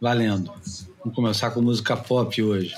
Valendo. Vamos começar com música pop hoje.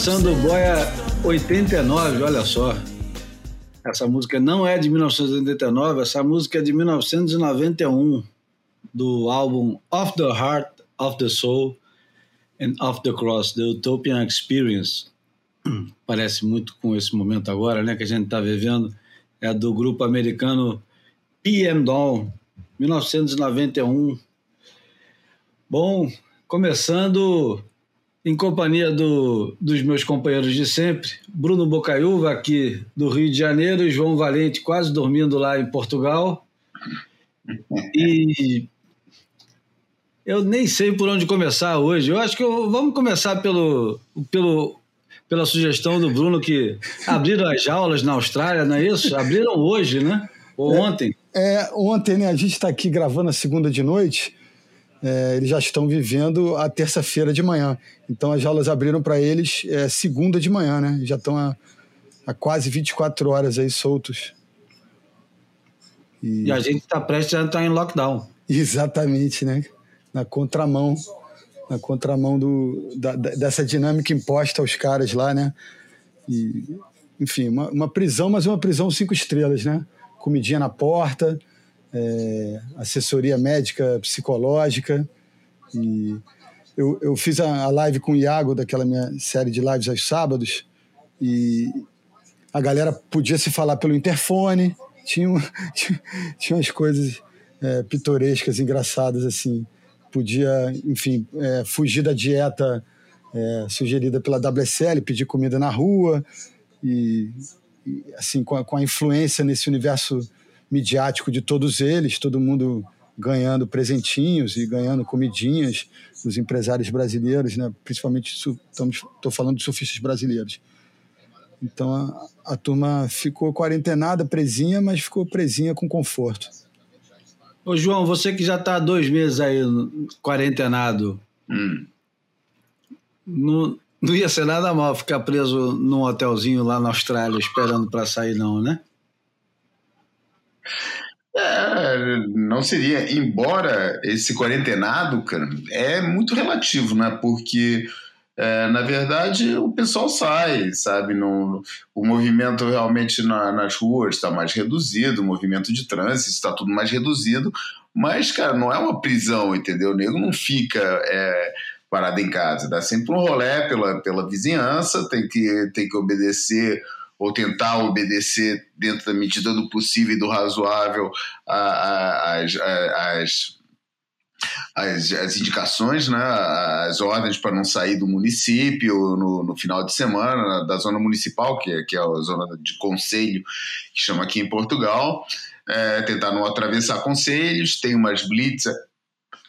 Começando o Boia 89, olha só. Essa música não é de 1989, essa música é de 1991, do álbum Of the Heart, Of the Soul and Of the Cross, The Utopian Experience. Parece muito com esse momento agora, né, que a gente está vivendo. É do grupo americano PM Dawn, 1991. Bom, começando em companhia do, dos meus companheiros de sempre, Bruno Bocaiúva, aqui do Rio de Janeiro, e João Valente, quase dormindo lá em Portugal. E eu nem sei por onde começar hoje. Eu acho que eu, vamos começar pelo, pelo, pela sugestão do Bruno, que abriram as jaulas na Austrália, não é isso? Abriram hoje, né? Ou ontem? É, é ontem, né? A gente está aqui gravando a segunda de noite é, eles já estão vivendo a terça-feira de manhã. Então as jaulas abriram para eles é, segunda de manhã, né? Já estão há, quase 24 horas aí soltos. E, e a gente está prestes a entrar em lockdown. Exatamente, né? Na contramão, na contramão do, da, dessa dinâmica imposta aos caras lá, né? E, enfim, uma, uma prisão, mas uma prisão cinco estrelas, né? Comidinha na porta, é, assessoria médica, psicológica. E eu, eu fiz a, a, live com o Iago, daquela minha série de lives aos sábados, e a galera podia se falar pelo interfone, tinha, tinha, umas coisas é, pitorescas, engraçadas, assim. Podia, enfim, é, fugir da dieta é, sugerida pela WSL, pedir comida na rua, e, e assim, com a, com a influência nesse universo midiático de todos eles, todo mundo ganhando presentinhos e ganhando comidinhas dos empresários brasileiros, né? principalmente estou falando de surfistas brasileiros. Então a, a, turma ficou quarentenada, presinha, mas ficou presinha com conforto. Ô João, você que já está dois meses aí quarentenado, hum. não, não ia ser nada mal ficar preso num hotelzinho lá na Austrália esperando para sair, não, né? É, não seria, embora esse quarentenado, cara, é muito relativo, né? Porque é, na verdade o pessoal sai, sabe? No, o movimento realmente na, nas ruas está mais reduzido, o movimento de trânsito está tudo mais reduzido, mas, cara, não é uma prisão, entendeu? O nego não fica é, parado em casa, dá sempre um rolé pela, pela vizinhança, tem que, tem que obedecer ou tentar obedecer dentro da medida do possível e do razoável as, as, as, as indicações, né, as ordens para não sair do município no, no final de semana, da zona municipal, que é, que é a zona de conselho, que chama aqui em Portugal, é, tentar não atravessar conselhos, tem umas blitz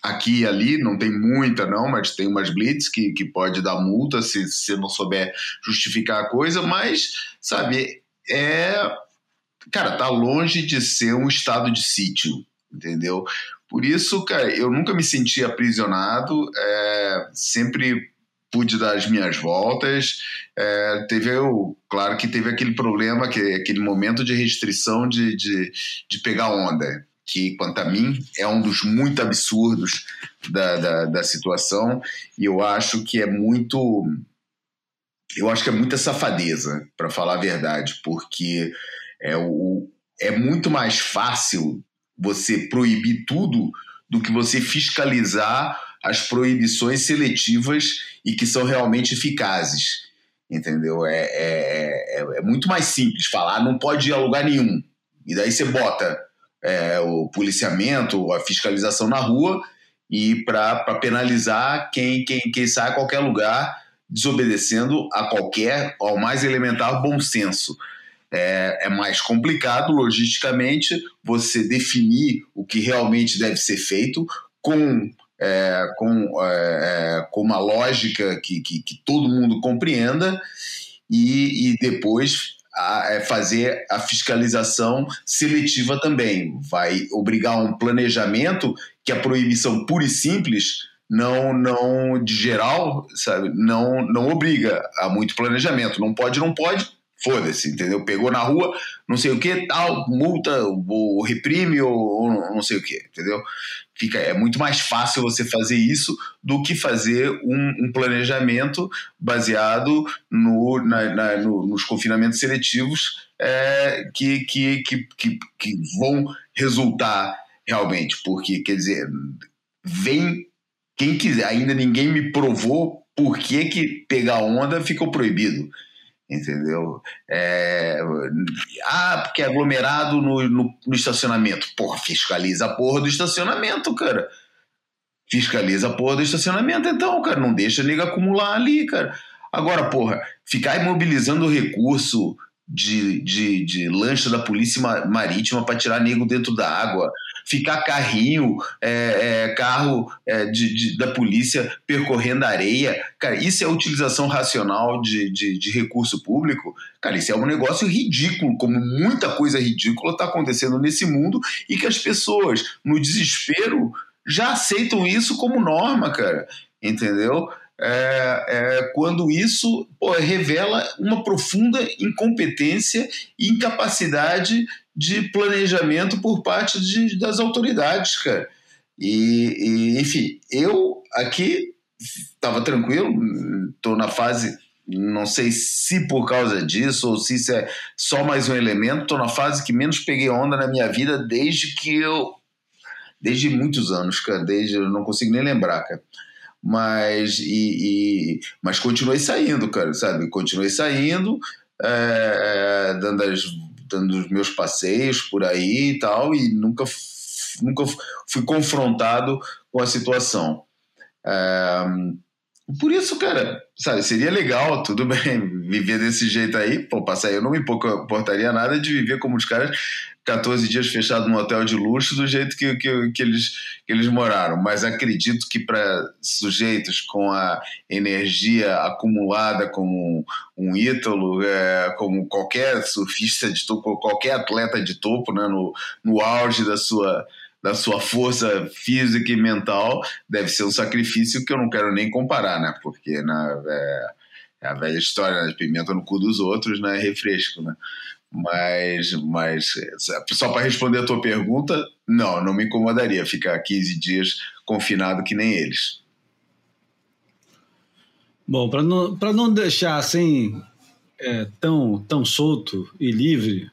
aqui e ali, não tem muita não, mas tem umas blitz que, que pode dar multa se você não souber justificar a coisa, mas, sabe, é... Cara, tá longe de ser um estado de sítio, entendeu? Por isso, cara, eu nunca me senti aprisionado, é, sempre pude dar as minhas voltas. É, teve, o, claro que teve aquele problema, que, aquele momento de restrição de, de, de pegar onda, que, quanto a mim, é um dos muito absurdos da, da, da situação, e eu acho que é muito. Eu acho que é muita safadeza, para falar a verdade, porque é, o, é muito mais fácil você proibir tudo do que você fiscalizar as proibições seletivas e que são realmente eficazes. Entendeu? É, é, é, é muito mais simples falar, não pode ir a lugar nenhum. E daí você bota é, o policiamento, a fiscalização na rua e para penalizar quem, quem, quem sai a qualquer lugar desobedecendo a qualquer, ao mais elementar bom senso. É, é, mais complicado logisticamente você definir o que realmente deve ser feito com é, com, é, é, com uma lógica que, que, que, todo mundo compreenda e, e depois a, é, fazer a fiscalização seletiva também. Vai obrigar um planejamento que a proibição pura e simples não, não de geral, sabe, não, não obriga a muito planejamento. Não pode, não pode, foda-se, entendeu? Pegou na rua, não sei o que, tal, multa, ou reprime, ou, ou não sei o que, entendeu? Fica, é muito mais fácil você fazer isso do que fazer um, um planejamento baseado no, na, na, no, nos confinamentos seletivos é, que, que, que, que, que vão resultar realmente, porque, quer dizer, vem quem quiser, ainda ninguém me provou por que, que pegar onda ficou proibido entendeu? É, ah, porque é aglomerado no, no, no, estacionamento. Porra, fiscaliza a porra do estacionamento, cara. Fiscaliza a porra do estacionamento, então, cara. Não deixa nego acumular ali, cara. Agora, porra, ficar imobilizando o recurso de, de, de lancha da polícia marítima para tirar nego dentro da água, ficar carrinho, é, é, carro é, de, de, da polícia percorrendo areia. Cara, isso é utilização racional de, de, de, recurso público? Cara, isso é um negócio ridículo, como muita coisa ridícula está acontecendo nesse mundo e que as pessoas, no desespero, já aceitam isso como norma, cara. Entendeu? É, é, quando isso pô, revela uma profunda incompetência e incapacidade de planejamento por parte de, das autoridades, cara. E, e, enfim, eu aqui estava tranquilo, estou na fase, não sei se por causa disso ou se isso é só mais um elemento, estou na fase que menos peguei onda na minha vida desde que eu. Desde muitos anos, cara, desde eu não consigo nem lembrar, cara mas e, e, mas continuei saindo, cara, sabe? Continuei saindo, é, dando, as, dando os meus passeios por aí e tal, e nunca, nunca fui confrontado com a situação. É, por isso, cara, sabe, seria legal, tudo bem, viver desse jeito aí, pô, passar eu não me importaria nada de viver como os caras 14 dias fechado num hotel de luxo do jeito que, que, que, eles, que eles moraram. Mas acredito que para sujeitos com a energia acumulada como um Ítalo, é, como qualquer surfista de topo, qualquer atleta de topo, né, no, no auge da sua, da sua força física e mental, deve ser um sacrifício que eu não quero nem comparar, né? Porque na, é, é a velha história, né? pimenta no cu dos outros, né? Refresco, né? Mas, mas só para responder a tua pergunta, não, não me incomodaria ficar 15 dias confinado que nem eles. Bom, para não, não deixar assim é, tão, tão solto e livre,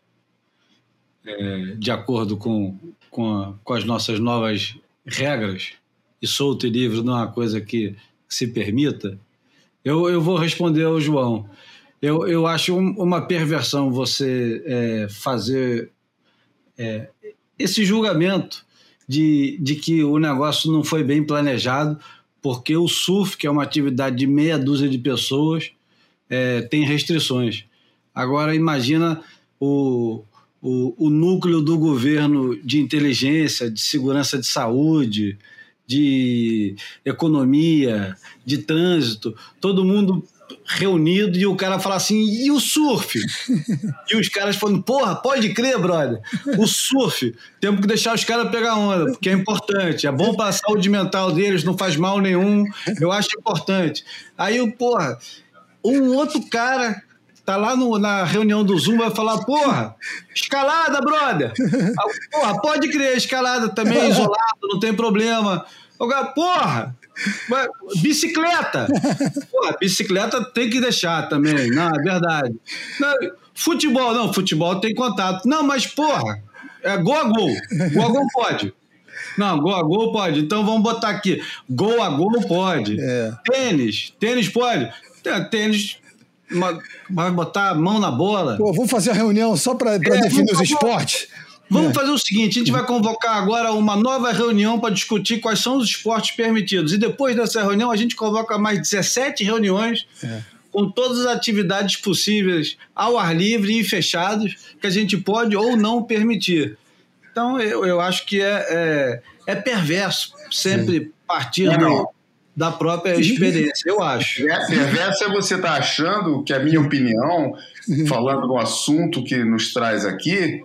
é, de acordo com, com, a, com as nossas novas regras, e solto e livre não é uma coisa que se permita, eu, eu vou responder ao João. Eu, eu acho uma perversão você é, fazer é, esse julgamento de, de que o negócio não foi bem planejado, porque o surf, que é uma atividade de meia dúzia de pessoas, é, tem restrições. Agora, imagina o, o, o núcleo do governo de inteligência, de segurança de saúde, de economia, de trânsito, todo mundo reunido e o cara fala assim: e o surf? e os caras falando: porra, pode crer, brother. O surf, temos que deixar os caras pegar onda, porque é importante, é bom para a saúde mental deles, não faz mal nenhum, eu acho importante. Aí o porra, um outro cara tá lá no, na reunião do Zoom, vai falar, porra, escalada, brother. Porra, pode crer, escalada também, isolado, não tem problema. Porra, bicicleta. Porra, bicicleta tem que deixar também, não, é verdade. Não, futebol, não, futebol tem contato. Não, mas porra, é gol a gol. Gol a gol pode. Não, gol a gol pode. Então vamos botar aqui. Gol a gol pode. É. Tênis. Tênis pode. Tênis vai botar a mão na bola. Pô, vamos fazer a reunião só para é, definir os esportes. Vamos é. fazer o seguinte: a gente vai convocar agora uma nova reunião para discutir quais são os esportes permitidos. E depois dessa reunião, a gente convoca mais 17 reuniões é. com todas as atividades possíveis ao ar livre e fechados que a gente pode ou não permitir. Então, eu, eu acho que é, é, é perverso sempre partir do da própria experiência, eu acho. Perverso é você estar tá achando que a minha opinião, falando no assunto que nos traz aqui,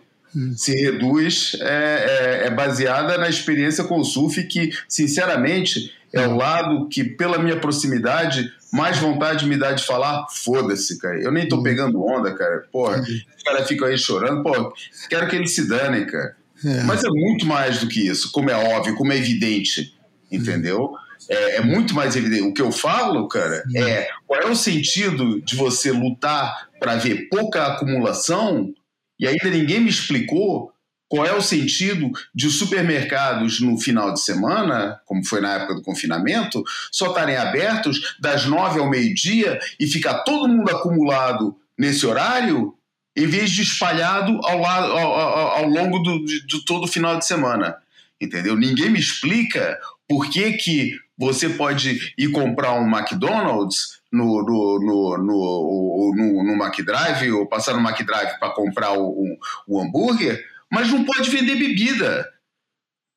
se reduz, é, é, é, baseada na experiência com o surf, que, sinceramente, é o lado que, pela minha proximidade, mais vontade me dá de falar, foda-se, cara. Eu nem tô pegando onda, cara. Porra, os caras ficam aí chorando, pô, quero que eles se danem, cara. É. Mas é muito mais do que isso, como é óbvio, como é evidente, entendeu? É, é, muito mais evidente. O que eu falo, cara, é qual é o sentido de você lutar para ver pouca acumulação e ainda ninguém me explicou qual é o sentido de os supermercados no final de semana, como foi na época do confinamento, só estarem abertos das nove ao meio-dia e ficar todo mundo acumulado nesse horário, em vez de espalhado ao, lado, ao, ao, ao longo do, de, de todo o final de semana. Entendeu? Ninguém me explica por que, que você pode ir comprar um McDonald's no, no, no, no, no, no McDrive ou passar no McDrive para comprar o, o, o, hambúrguer, mas não pode vender bebida.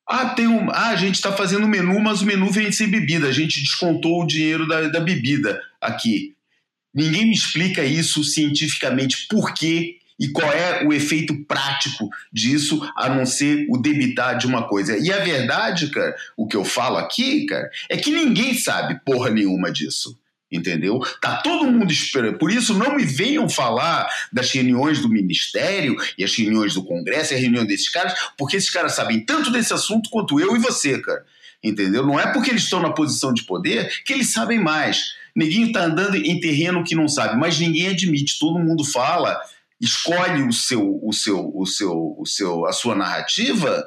Ah, tem um, ah, a gente está fazendo menu, mas o menu vem sem bebida. A gente descontou o dinheiro da, da bebida aqui. Ninguém me explica isso cientificamente por que e qual é o efeito prático disso, a não ser o debitar de uma coisa? E a verdade, cara, o que eu falo aqui, cara, é que ninguém sabe porra nenhuma disso entendeu? Tá todo mundo esperando. Por isso, não me venham falar das reuniões do Ministério e as reuniões do Congresso e a reunião desses caras, porque esses caras sabem tanto desse assunto quanto eu e você, cara. Entendeu? Não é porque eles estão na posição de poder que eles sabem mais. Ninguém tá andando em terreno que não sabe, mas ninguém admite. Todo mundo fala escolhe o seu, o seu, o seu, o seu, a sua narrativa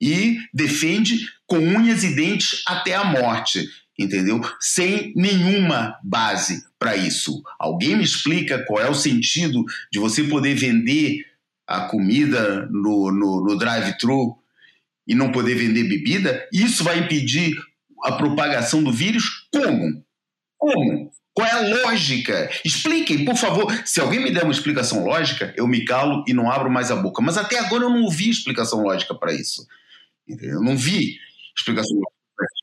e defende com unhas e dentes até a morte, entendeu? Sem nenhuma base para isso. Alguém me explica qual é o sentido de você poder vender a comida no, no, no drive-thru e não poder vender bebida? Isso vai impedir a propagação do vírus? Como? Como? Qual é a lógica? Expliquem, por favor. Se alguém me der uma explicação lógica, eu me calo e não abro mais a boca. Mas até agora eu não ouvi explicação lógica para isso. Eu não vi explicação lógica.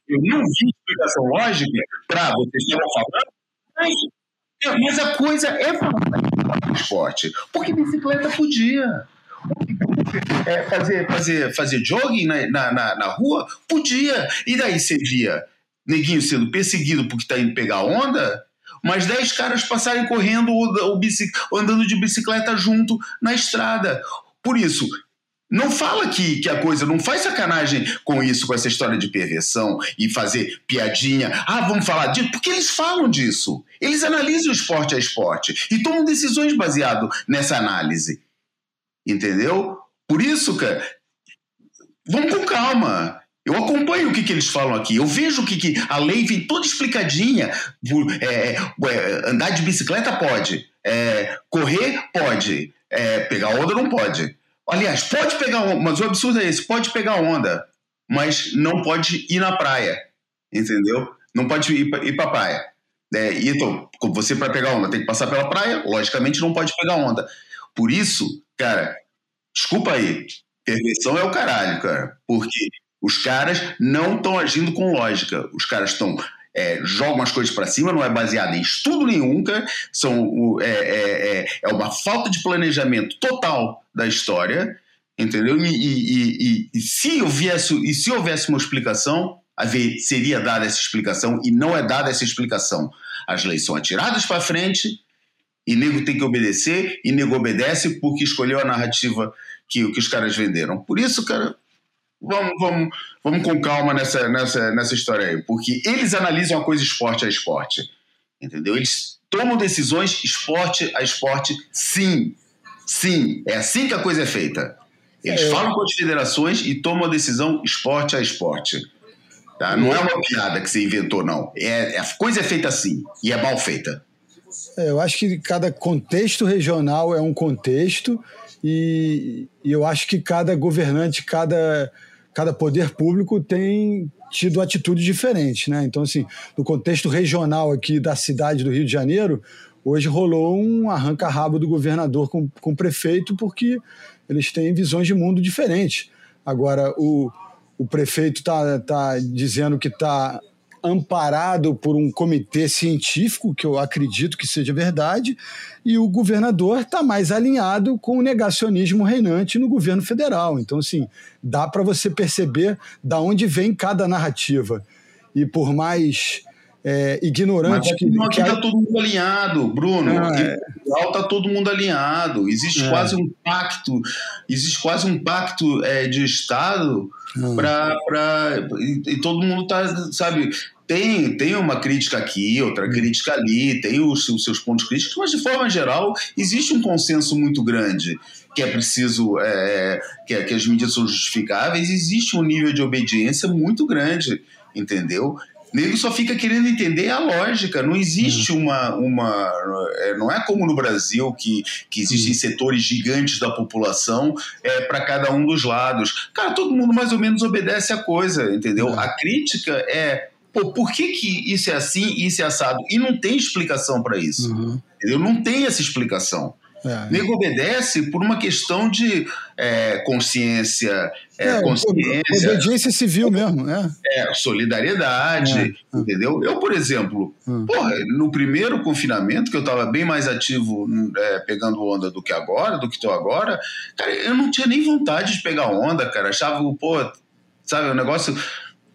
Eu não vi explicação lógica para vocês estavam falando, mas, mas a coisa é falar esporte. Porque bicicleta podia. É, fazer, fazer, fazer jogging na, na, na rua? Podia. E daí você via neguinho sendo perseguido porque está indo pegar onda? Mas 10 caras passarem correndo ou, ou andando de bicicleta junto na estrada. Por isso, não fala que, que a coisa, não faz sacanagem com isso, com essa história de perversão e fazer piadinha. Ah, vamos falar disso, porque eles falam disso. Eles analisam esporte a esporte e tomam decisões baseado nessa análise. Entendeu? Por isso, cara, vamos com calma. Eu acompanho o que, que eles falam aqui, eu vejo que, que a lei vem toda explicadinha. É, é, andar de bicicleta pode, é, correr pode, é, pegar onda não pode. Aliás, pode pegar onda, mas o absurdo é esse: pode pegar onda, mas não pode ir na praia, entendeu? Não pode ir para ir pra praia. É, então, você para pegar onda tem que passar pela praia, logicamente não pode pegar onda. Por isso, cara, desculpa aí, perversão é o caralho, cara, porque Os caras não estão agindo com lógica. Os caras estão é, jogam as coisas para cima, não é baseado em estudo nenhum, são, é, é, é, é, uma falta de planejamento total da história, entendeu? E, e, e, e se, houvesse, e se houvesse uma explicação, haver, seria dada essa explicação, e não é dada essa explicação. As leis são atiradas para frente, e nego tem que obedecer, e nego obedece porque escolheu a narrativa que, que os caras venderam. Por isso, cara, vamos, vamos, vamos com calma nessa, nessa, nessa história aí, porque eles analisam a coisa esporte a esporte, entendeu? Eles tomam decisões esporte a esporte, sim, sim, é assim que a coisa é feita. Eles é. falam com as federações e tomam a decisão esporte a esporte. Tá? Não é uma piada que você inventou, não. É, a coisa é feita assim e é mal feita. É, eu acho que cada contexto regional é um contexto e, e eu acho que cada governante, cada cada poder público tem tido atitudes diferentes, né? Então, assim, no contexto regional aqui da cidade do Rio de Janeiro, hoje rolou um arranca-rabo do governador com, com o prefeito porque eles têm visões de mundo diferentes. Agora, o, o prefeito está tá dizendo que está amparado por um comitê científico, que eu acredito que seja verdade, e o governador está mais alinhado com o negacionismo reinante no governo federal. Então, assim, dá para você perceber da onde vem cada narrativa. E por mais é, ignorante Mas que. Aqui está todo mundo alinhado, Bruno. Ah, é. está todo mundo alinhado. Existe é. quase um pacto, existe quase um pacto é, de Estado hum. para. E, e todo mundo está, sabe, tem, tem uma crítica aqui, outra hum. crítica ali, tem os, os, seus pontos críticos, mas de forma geral existe um consenso muito grande que é preciso, é, que, é, que as medidas são justificáveis, existe um nível de obediência muito grande, entendeu? nego só fica querendo entender a lógica. Não existe hum. uma. uma é, não é como no Brasil, que, que existem hum. setores gigantes da população é, para cada um dos lados. Cara, todo mundo mais ou menos obedece a coisa, entendeu? Hum. A crítica é. Pô, por que, que isso é assim e isso é assado? E não tem explicação para isso. Uhum. Entendeu? Não tem essa explicação. É. Nego obedece por uma questão de é, consciência, é, é consciência. Obediência civil mesmo, né? É, solidariedade, é, é. entendeu? Eu, por exemplo, hum. porra, no primeiro confinamento, que eu estava bem mais ativo é, pegando onda do que agora, do que estou agora, cara, eu não tinha nem vontade de pegar onda, cara. Achava, pô, sabe, o negócio.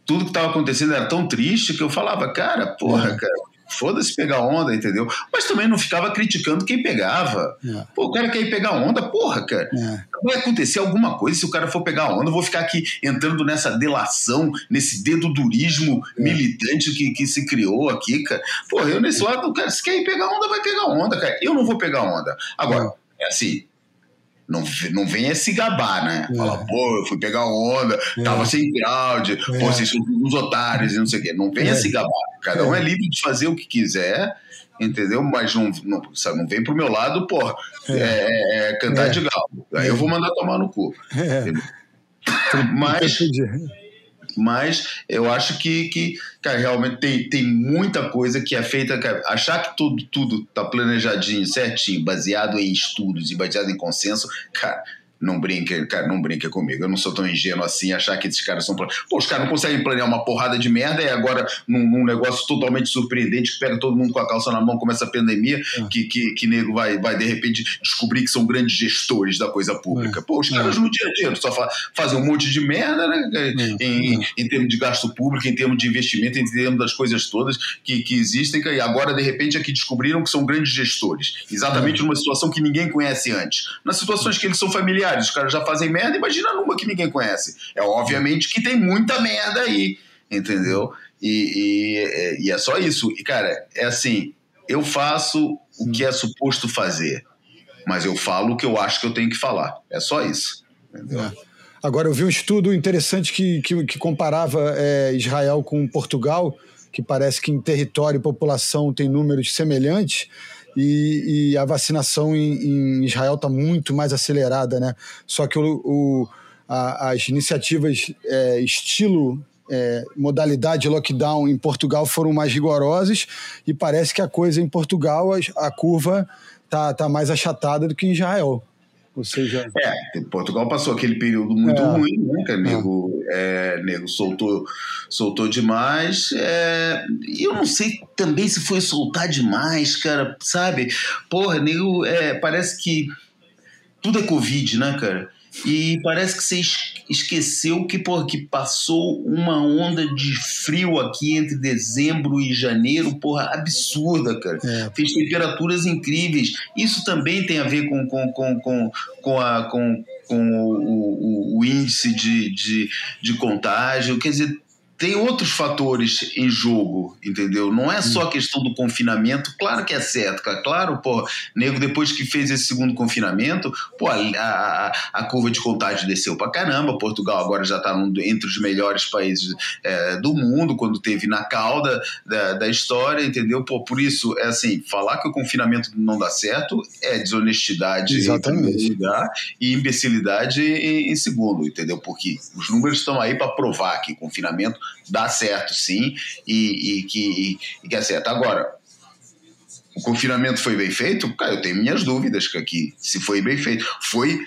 Tudo que estava acontecendo era tão triste que eu falava, cara, porra, cara Foda-se pegar onda, entendeu? Mas também não ficava criticando quem pegava. É. Pô, o cara quer ir pegar onda, porra, cara. É. Vai acontecer alguma coisa se o cara for pegar onda. Eu vou ficar aqui entrando nessa delação, nesse dedo durismo é. militante que, que se criou aqui, cara. Porra, eu nesse lado, cara, se quer ir pegar onda, vai pegar onda, cara. Eu não vou pegar onda. Agora, é, é assim, não, não venha se gabar, né? É. Fala, pô, eu fui pegar onda, é. tava sem ground, é. pô, vocês são uns otários e não sei o quê. Não venha é. se gabar. Cada um é. é livre de fazer o que quiser, entendeu? Mas não, não, sabe, não vem pro meu lado, pô, é. é cantar de galo. Aí eu vou mandar tomar no cu. Mas mas eu acho que, que cara, realmente tem, tem muita coisa que é feita. Cara, achar que tudo, tudo tá planejadinho, certinho, baseado em estudos e baseado em consenso, cara, não brinca, cara, não brinca comigo. Eu não sou tão ingênuo assim, achar que esses caras são. Pô, os caras não conseguem planear uma porrada de merda e agora num, num, negócio totalmente surpreendente que pega todo mundo com a calça na mão, começa a pandemia, é. que, que, que nego vai, vai de repente descobrir que são grandes gestores da coisa pública. É. Pô, os caras é. no dia a dia só fa fazem um monte de merda, né? É. Em, é. em termos de gasto público, em termos de investimento, em termos das coisas todas que, que existem, e agora de repente aqui descobriram que são grandes gestores. Exatamente numa situação que ninguém conhece antes. Nas situações que eles são familiares os caras já fazem merda, imagina numa que ninguém conhece. É obviamente que tem muita merda aí, entendeu? E, e, e é só isso. E, cara, é assim, eu faço o que é suposto fazer, mas eu falo o que eu acho que eu tenho que falar. É só isso. É. Agora, eu vi um estudo interessante que, que, que comparava é, Israel com Portugal, que parece que em território e população tem números semelhantes e, e a vacinação em, em Israel está muito mais acelerada, né? Só que o, o a, as iniciativas é, estilo é, modalidade lockdown em Portugal foram mais rigorosas e parece que a coisa em Portugal, a, a curva tá, tá mais achatada do que em Israel. Ou seja. É, Portugal passou aquele período muito é, ruim, né, Canigo? É, nego soltou, soltou demais. É, e eu não sei também se foi soltar demais, cara, sabe? Porra, nego, é, parece que tudo é Covid, né, cara? E parece que você esqueceu que, porra, que passou uma onda de frio aqui entre dezembro e janeiro, porra, absurda, cara. É. Fez temperaturas incríveis. Isso também tem a ver com, com, com, com, com, a, com, com o, o, o índice de, de, de contágio. Quer dizer, tem outros fatores em jogo, entendeu? Não é só a questão do confinamento, claro que é certo, cara. claro, pô, nego depois que fez esse segundo confinamento, pô, a, a, a curva de contágio desceu pra caramba, Portugal agora já tá entre os melhores países é, do mundo, quando teve na cauda da, da história, entendeu? Pô, por isso, é assim, falar que o confinamento não dá certo é desonestidade Exatamente. em lugar e imbecilidade em, em segundo, entendeu? Porque os números estão aí para provar que confinamento dá certo sim e, e que, e, que é certo. Agora, o confinamento foi bem feito? Cara, eu tenho minhas dúvidas aqui, se foi bem feito. Foi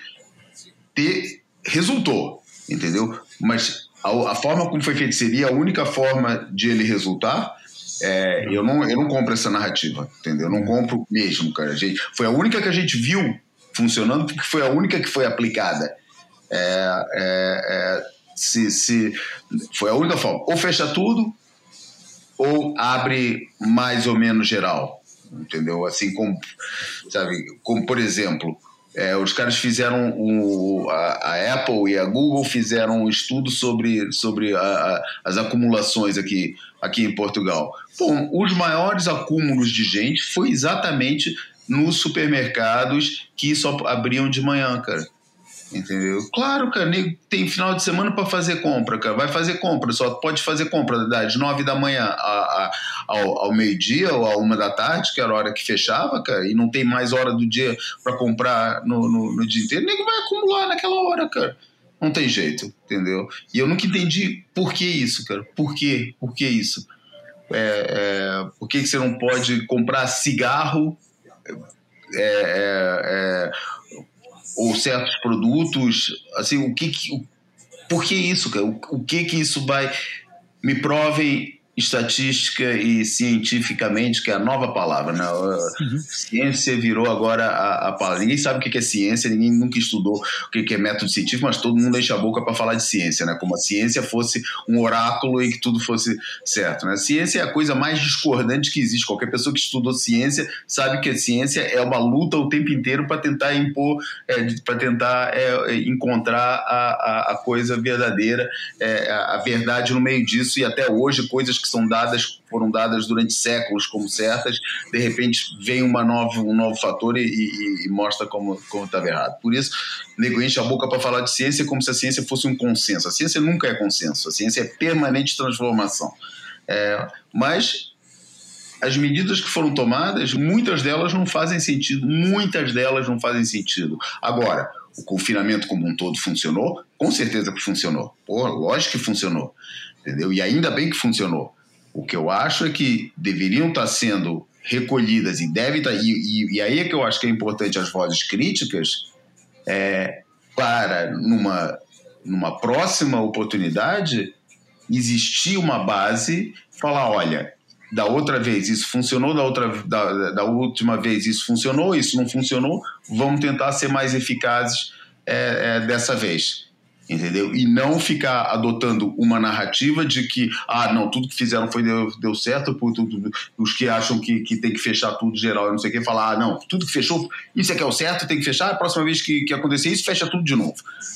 ter. resultou, entendeu? Mas a, a, forma como foi feito seria a única forma de ele resultar. É, eu, não, eu não compro essa narrativa, entendeu? Eu não compro mesmo, cara. A gente, foi a única que a gente viu funcionando, porque foi a única que foi aplicada. É, é, é se, se foi a única forma. Ou fecha tudo, ou abre mais ou menos geral. Entendeu? Assim como, sabe, como por exemplo, é, os caras fizeram o, a, a, Apple e a Google fizeram um estudo sobre, sobre a, a, as acumulações aqui, aqui em Portugal. Bom, os maiores acúmulos de gente foi exatamente nos supermercados que só abriam de manhã, cara. Entendeu? Claro, cara, tem final de semana para fazer compra, cara. Vai fazer compra, só pode fazer compra das nove da manhã a, a, ao, ao meio-dia ou a uma da tarde, que era a hora que fechava, cara, e não tem mais hora do dia para comprar no, no, no, dia inteiro. Nem vai acumular naquela hora, cara. Não tem jeito, entendeu? E eu nunca entendi por que isso, cara. Por quê? Por que isso? É, é, por que, que você não pode comprar cigarro? É, é, é ou certos produtos, assim, o que, que o, por que isso, cara? O, o que que isso vai me provem estatística e cientificamente, que é a nova palavra, né? Uhum. Ciência virou agora a, a, palavra. Ninguém sabe o que é ciência, ninguém nunca estudou o que é método científico, mas todo mundo enche a boca para falar de ciência, né? Como a ciência fosse um oráculo e que tudo fosse certo, né? Ciência é a coisa mais discordante que existe. Qualquer pessoa que estudou ciência sabe que a ciência é uma luta o tempo inteiro para tentar impor, é, para tentar é, encontrar a, a, a, coisa verdadeira, é, a verdade no meio disso e até hoje coisas que são dadas, foram dadas durante séculos como certas, de repente vem uma nova, um novo fator e, e, e mostra como estava errado. Por isso, nego enche a boca para falar de ciência como se a ciência fosse um consenso. A ciência nunca é consenso, a ciência é permanente transformação. É, mas as medidas que foram tomadas, muitas delas não fazem sentido, muitas delas não fazem sentido. Agora, o confinamento como um todo funcionou? Com certeza que funcionou. Pô, lógico que funcionou. Entendeu? E ainda bem que funcionou. O que eu acho é que deveriam estar sendo recolhidas e devem estar. E, e, e aí é que eu acho que é importante as vozes críticas é, para, numa, numa próxima oportunidade, existir uma base, falar: olha, da outra vez isso funcionou, da, outra, da, da última vez isso funcionou, isso não funcionou, vamos tentar ser mais eficazes é, é, dessa vez entendeu? E não ficar adotando uma narrativa de que, ah, não, tudo que fizeram foi deu, deu certo, por tudo, os que acham que, que tem que fechar tudo geral e não sei o que, falar, ah, não, tudo que fechou, isso é que é o certo, tem que fechar, a próxima vez que, que acontecer isso, fecha tudo de novo.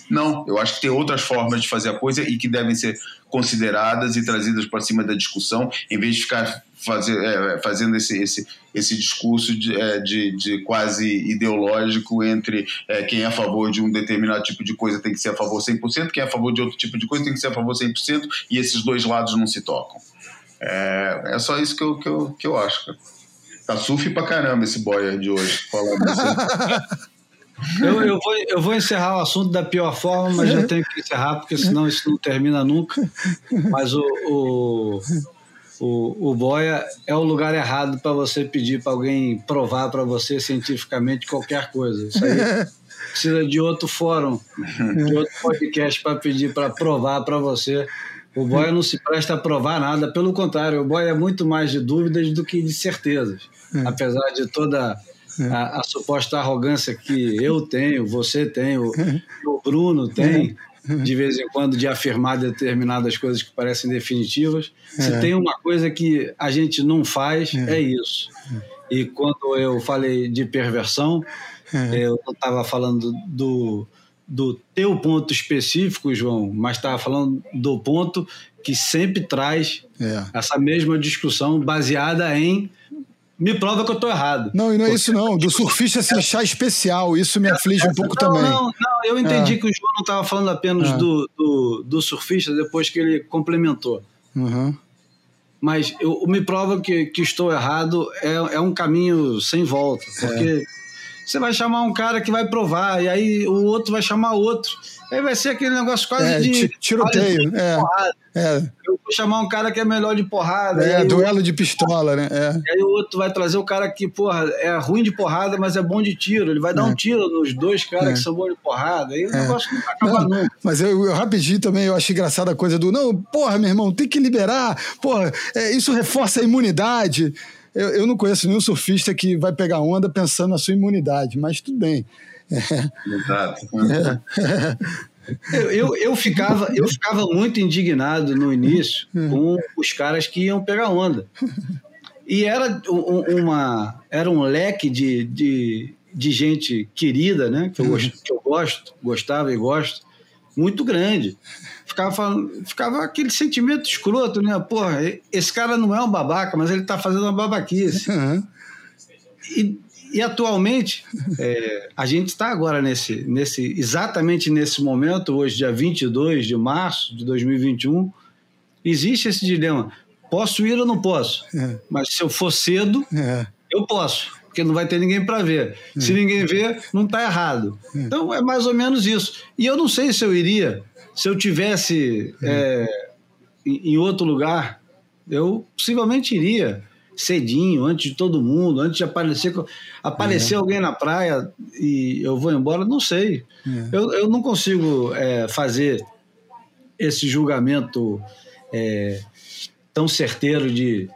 Não, eu acho que tem outras formas de fazer a coisa e que devem ser consideradas e trazidas para cima da discussão, em vez de ficar fazer, é, fazendo esse, esse, esse discurso de, é, de, de, quase ideológico entre é, quem é a favor de um determinado tipo de coisa tem que ser a favor 100%, quem é a favor de outro tipo de coisa tem que ser a favor 100%, e esses dois lados não se tocam. É, é só isso que eu, que eu, que eu acho. Cara. Tá surf pra caramba esse boy de hoje, falando assim. Eu, eu, vou, eu vou encerrar o assunto da pior forma, mas já tenho que encerrar, porque senão isso não termina nunca. Mas o, o, o, o boia é o lugar errado para você pedir para alguém provar para você cientificamente qualquer coisa. Isso aí precisa de outro fórum, de outro podcast para pedir para provar para você. O boia não se presta a provar nada, pelo contrário, o boia é muito mais de dúvidas do que de certezas. É. Apesar de toda a, a, suposta arrogância que eu tenho, você tem, o, o Bruno tem, de vez em quando, de afirmar determinadas coisas que parecem definitivas. Se é. tem uma coisa que a gente não faz, é, é isso. E quando eu falei de perversão, é. eu não estava falando do, do teu ponto específico, João, mas estava falando do ponto que sempre traz é. essa mesma discussão baseada em me prova que eu estou errado. Não, e não é isso não. Do surfista se achar especial, isso me aflige um pouco não, também. Não, não, eu entendi é. que o João não estava falando apenas é. do, do, do, surfista depois que ele complementou. Uhum. Mas eu, me prova que, que estou errado é, é um caminho sem volta, porque é. você vai chamar um cara que vai provar, e aí o outro vai chamar outro. Aí vai ser aquele negócio quase é, de. Tiroteio. É, é. Eu vou chamar um cara que é melhor de porrada. É, duelo de pistola, né? É. E aí o outro vai trazer o cara que, porra, é ruim de porrada, mas é bom de tiro. Ele vai dar é. um tiro nos dois caras é. que são bons de porrada. Aí o é. negócio não acaba não, nunca. Mas eu, eu, rapidinho também eu acho engraçada a coisa do. Não, porra, meu irmão, tem que liberar. Porra, é, isso reforça a imunidade. Eu, eu não conheço nenhum surfista que vai pegar onda pensando na sua imunidade, mas tudo bem. Exato. Eu, eu, eu, ficava, eu ficava muito indignado no início com os caras que iam pegar onda. E era, uma, era um leque de, de, de gente querida, né? Que eu, que eu gosto, gostava e gosto, muito grande. Ficava, falando, ficava aquele sentimento escroto, né? Porra, esse cara não é um babaca, mas ele tá fazendo uma babaquice. E e atualmente, é, a gente está agora nesse, nesse, exatamente nesse momento, hoje, dia 22 de março de 2021, existe esse dilema: posso ir ou não posso? É. Mas se eu for cedo, é. eu posso, porque não vai ter ninguém para ver. Se é. ninguém ver, não está errado. É. Então é mais ou menos isso. E eu não sei se eu iria, se eu tivesse é. em, em outro lugar, eu possivelmente iria cedinho, antes de todo mundo, antes de aparecer, aparecer é. alguém na praia e eu vou embora, não sei. É. Eu, eu não consigo é, fazer esse julgamento é, tão certeiro de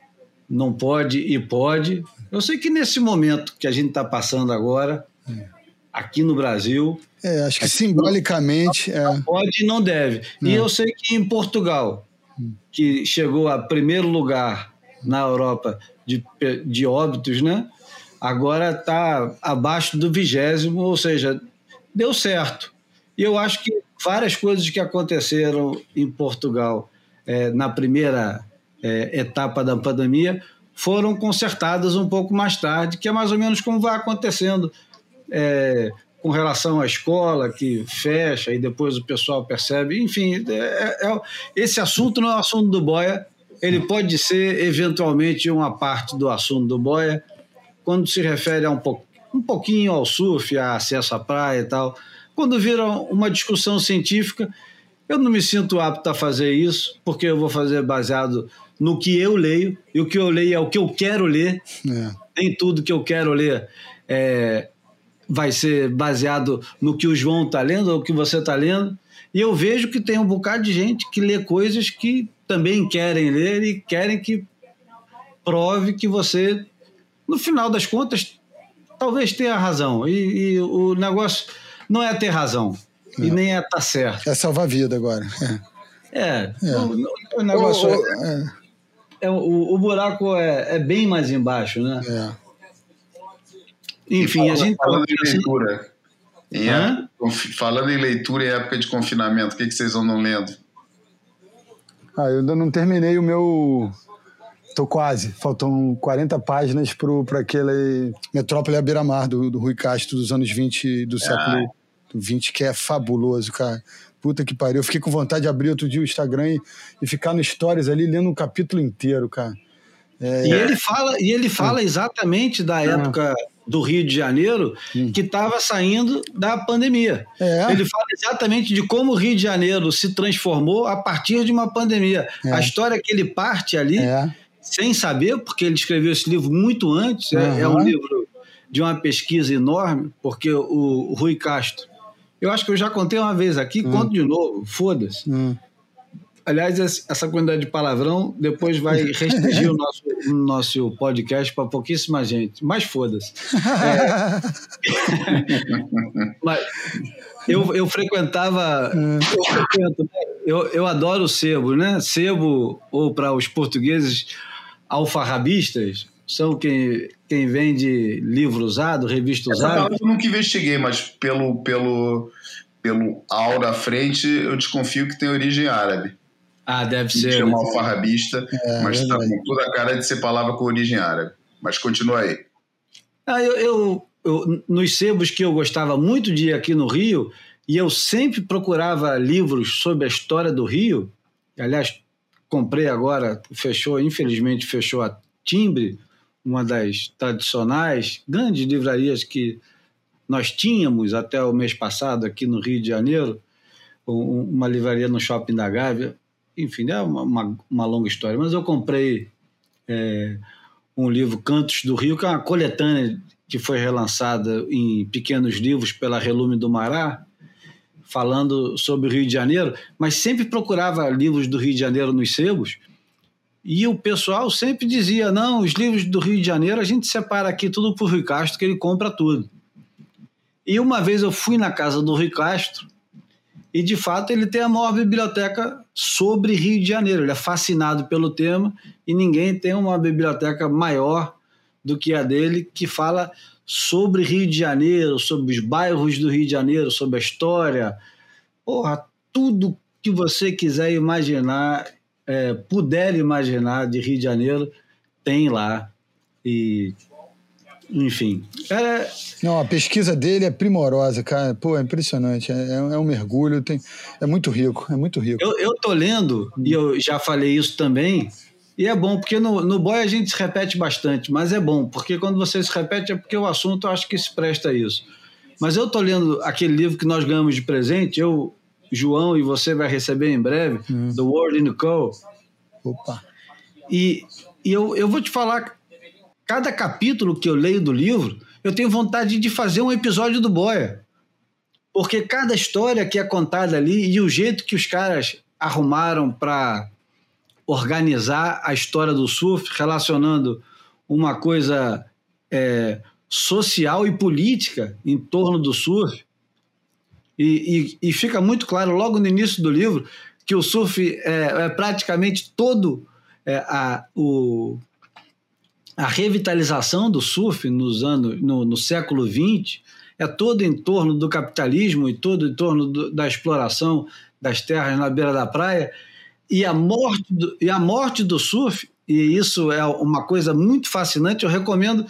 não pode e pode. Eu sei que nesse momento que a gente está passando agora, é. aqui no Brasil. É, acho que simbolicamente. Não, não pode e não deve. E eu sei que em Portugal, hum. que chegou a primeiro lugar na Europa de, de óbitos, né? Agora está abaixo do vigésimo, ou seja, deu certo. E eu acho que várias coisas que aconteceram em Portugal é, na primeira é, etapa da pandemia foram consertadas um pouco mais tarde, que é mais ou menos como vai acontecendo é, com relação à escola que fecha e depois o pessoal percebe. Enfim, é, é, esse assunto não é o assunto do Boia, ele pode ser eventualmente uma parte do assunto do boia, quando se refere a um, po um pouquinho ao surf, a acesso à praia e tal. Quando vira uma discussão científica, eu não me sinto apto a fazer isso, porque eu vou fazer baseado no que eu leio, e o que eu leio é o que eu quero ler. É. Nem tudo que eu quero ler é, vai ser baseado no que o João está lendo ou o que você está lendo. E eu vejo que tem um bocado de gente que lê coisas que também querem ler e querem que prove que você, no final das contas, talvez tenha razão. E, e o negócio não é ter razão. É. E nem é estar tá certo. É salvar a vida agora. É. é. é. O, o, negócio. O, é, é, o, o buraco é, é bem mais embaixo, né? É. Enfim, falando, a gente. Falando em leitura. Em época, falando em leitura em época de confinamento, o que, que vocês andam lendo? Ah, eu ainda não terminei o meu. Tô quase. Faltam 40 páginas para aquele Metrópole à beira-mar do, do Rui Castro dos anos 20 do século ah. 20, que é fabuloso, cara. Puta que pariu. Eu fiquei com vontade de abrir outro dia o Instagram e, e ficar no Stories ali lendo um capítulo inteiro, cara. É... E ele fala, e ele fala exatamente da é. época do Rio de Janeiro hum. que estava saindo da pandemia. É. Ele fala exatamente de como o Rio de Janeiro se transformou a partir de uma pandemia. É. A história que ele parte ali, sem saber, porque ele escreveu esse livro muito antes. Uhum. É, é, um livro de uma pesquisa enorme, porque o, o, Rui Castro. Eu acho que eu já contei uma vez aqui, uhum. conto de novo, foda-se. Uhum. Aliás, essa quantidade de palavrão depois vai restringir o nosso, o nosso podcast para pouquíssima gente. Mas foda-se. É... Mas eu, eu frequentava. Eu, frequento, né? eu, eu adoro o sebo, né? Sebo, ou para os portugueses, alfarrabistas, são quem, quem vende livro usado, revista Essa usada. eu nunca investiguei, mas pelo, pelo, pelo ao da frente, eu desconfio que tem origem árabe. Ah, deve ser. Chama né? alfarrabista, é, mas está com toda a cara de ser palavra com origem árabe. Mas continua aí. Ah, eu, eu, eu, nos sebos que eu gostava muito de ir aqui no Rio, e eu sempre procurava livros sobre a história do Rio. Aliás, comprei agora, fechou, infelizmente fechou a Timbre, uma das tradicionais grandes livrarias que nós tínhamos até o mês passado aqui no Rio de Janeiro, uma livraria no Shopping da Gávea enfim, é uma, uma, uma longa história, mas eu comprei é, um livro, Cantos do Rio, que é uma coletânea que foi relançada em pequenos livros pela Relume do Mará, falando sobre o Rio de Janeiro, mas sempre procurava livros do Rio de Janeiro nos sebos, e o pessoal sempre dizia: não, os livros do Rio de Janeiro a gente separa aqui tudo para o Rui Castro, que ele compra tudo. E uma vez eu fui na casa do Rui Castro, e de fato ele tem a maior biblioteca sobre Rio de Janeiro. Ele é fascinado pelo tema e ninguém tem uma biblioteca maior do que a dele que fala sobre Rio de Janeiro, sobre os bairros do Rio de Janeiro, sobre a história. Porra, tudo que você quiser imaginar, é, puder imaginar de Rio de Janeiro, tem lá. E enfim. É... Não, a pesquisa dele é primorosa, cara. Pô, é impressionante. É, é, é um mergulho, tem, é muito rico, é muito rico. Eu, eu tô lendo, e eu já falei isso também, e é bom, porque no, no boy a gente se repete bastante, mas é bom, porque quando você se repete é porque o assunto eu acho que se presta a isso. Mas eu tô lendo aquele livro que nós ganhamos de presente, eu, João, e você vai receber em breve, hum. The World in the Cold. Opa! E, e eu, eu vou te falar cada capítulo que eu leio do livro, eu tenho vontade de fazer um episódio do Boia. Porque cada história que é contada ali e o jeito que os caras arrumaram para organizar a história do surf, relacionando uma coisa é, social e política em torno do surf. E, e, e, fica muito claro logo no início do livro que o surf é, é praticamente todo é, a, o, a revitalização do surf nos anos, no, no século XX é todo em torno do capitalismo e todo em torno do, da exploração das terras na beira da praia. E a morte do, e a morte do surf e isso é uma coisa muito fascinante eu recomendo.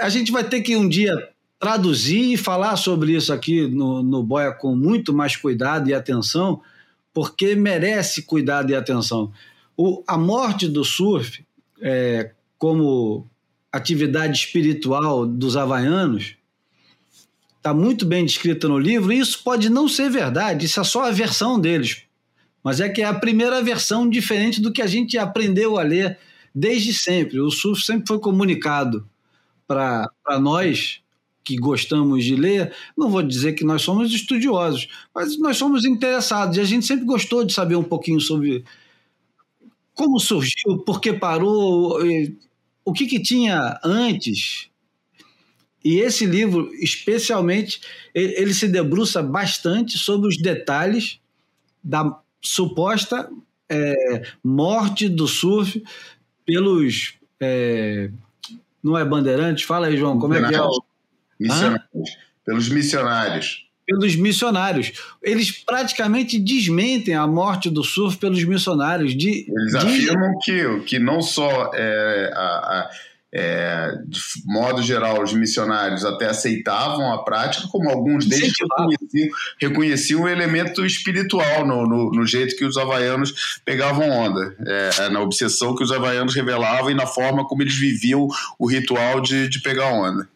A gente vai ter que um dia traduzir e falar sobre isso aqui no, no Boia com muito mais cuidado e atenção porque merece cuidado e atenção. O, a morte do surf é, como atividade espiritual dos havaianos, está muito bem descrita no livro, e isso pode não ser verdade, isso é só a versão deles. Mas é que é a primeira versão diferente do que a gente aprendeu a ler desde sempre. O surf sempre foi comunicado para nós que gostamos de ler. Não vou dizer que nós somos estudiosos, mas nós somos interessados e a gente sempre gostou de saber um pouquinho sobre como surgiu, por que parou, o que, que tinha antes. E esse livro, especialmente, ele, ele se debruça bastante sobre os detalhes da suposta é, morte do surf pelos. É, não é bandeirantes? Fala aí, João, como é que é? O... Missionários. Pelos missionários. Pelos missionários. Eles praticamente desmentem a morte do surf pelos missionários. De, Eles afirmam que, que não só é, a, a é, de modo geral, os missionários até aceitavam a prática, como alguns deles reconheciam, reconheciam o elemento espiritual no, no, no, jeito que os havaianos pegavam onda, é, na obsessão que os havaianos revelavam e na forma como eles viviam o ritual de, de pegar onda.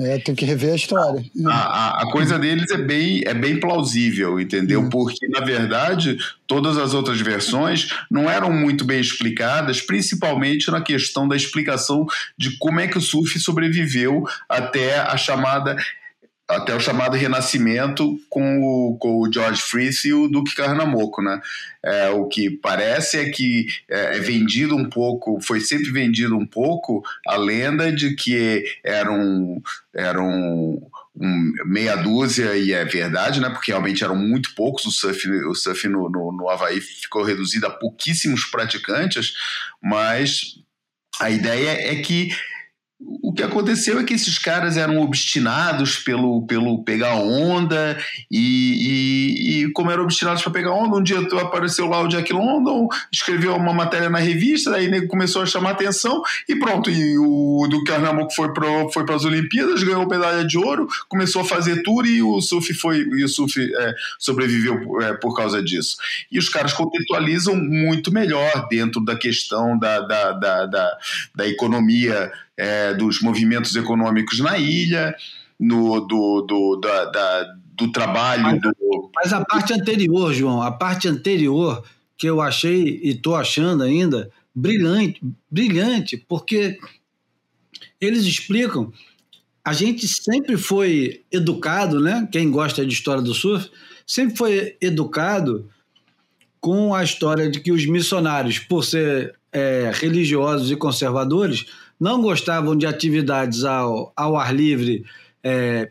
É, tem que rever a história. A, a, a, coisa deles é bem, é bem plausível, entendeu? Hum. Porque, na verdade, todas as outras versões não eram muito bem explicadas, principalmente na questão da explicação de como é que o surf sobreviveu até a chamada até o chamado Renascimento com o, com o George Fritz e o Duque Carnamoco, né? É, o que parece é que é, é, vendido um pouco, foi sempre vendido um pouco a lenda de que eram, eram um, meia dúzia, e é verdade, né? Porque realmente eram muito poucos, o surf, o surf no, no, no Havaí ficou reduzido a pouquíssimos praticantes, mas a ideia é que o que aconteceu é que esses caras eram obstinados pelo, pelo pegar onda e, e, e como eram obstinados para pegar onda, um dia apareceu lá o Jack London, escreveu uma matéria na revista, aí começou a chamar atenção e pronto, e o do Carnamoco foi para foi as Olimpíadas, ganhou medalha de ouro, começou a fazer tour e o surf foi e o surf é, sobreviveu é, por causa disso. E os caras contextualizam muito melhor dentro da questão da, da, da, da, da economia é, dos movimentos econômicos na ilha, no, do, do, da, da, do trabalho. Mas, do... mas a parte anterior, João, a parte anterior que eu achei e estou achando ainda brilhante, brilhante, porque eles explicam. A gente sempre foi educado, né? Quem gosta de história do surf, sempre foi educado com a história de que os missionários, por ser é, religiosos e conservadores, não gostavam de atividades ao, ao ar livre. É,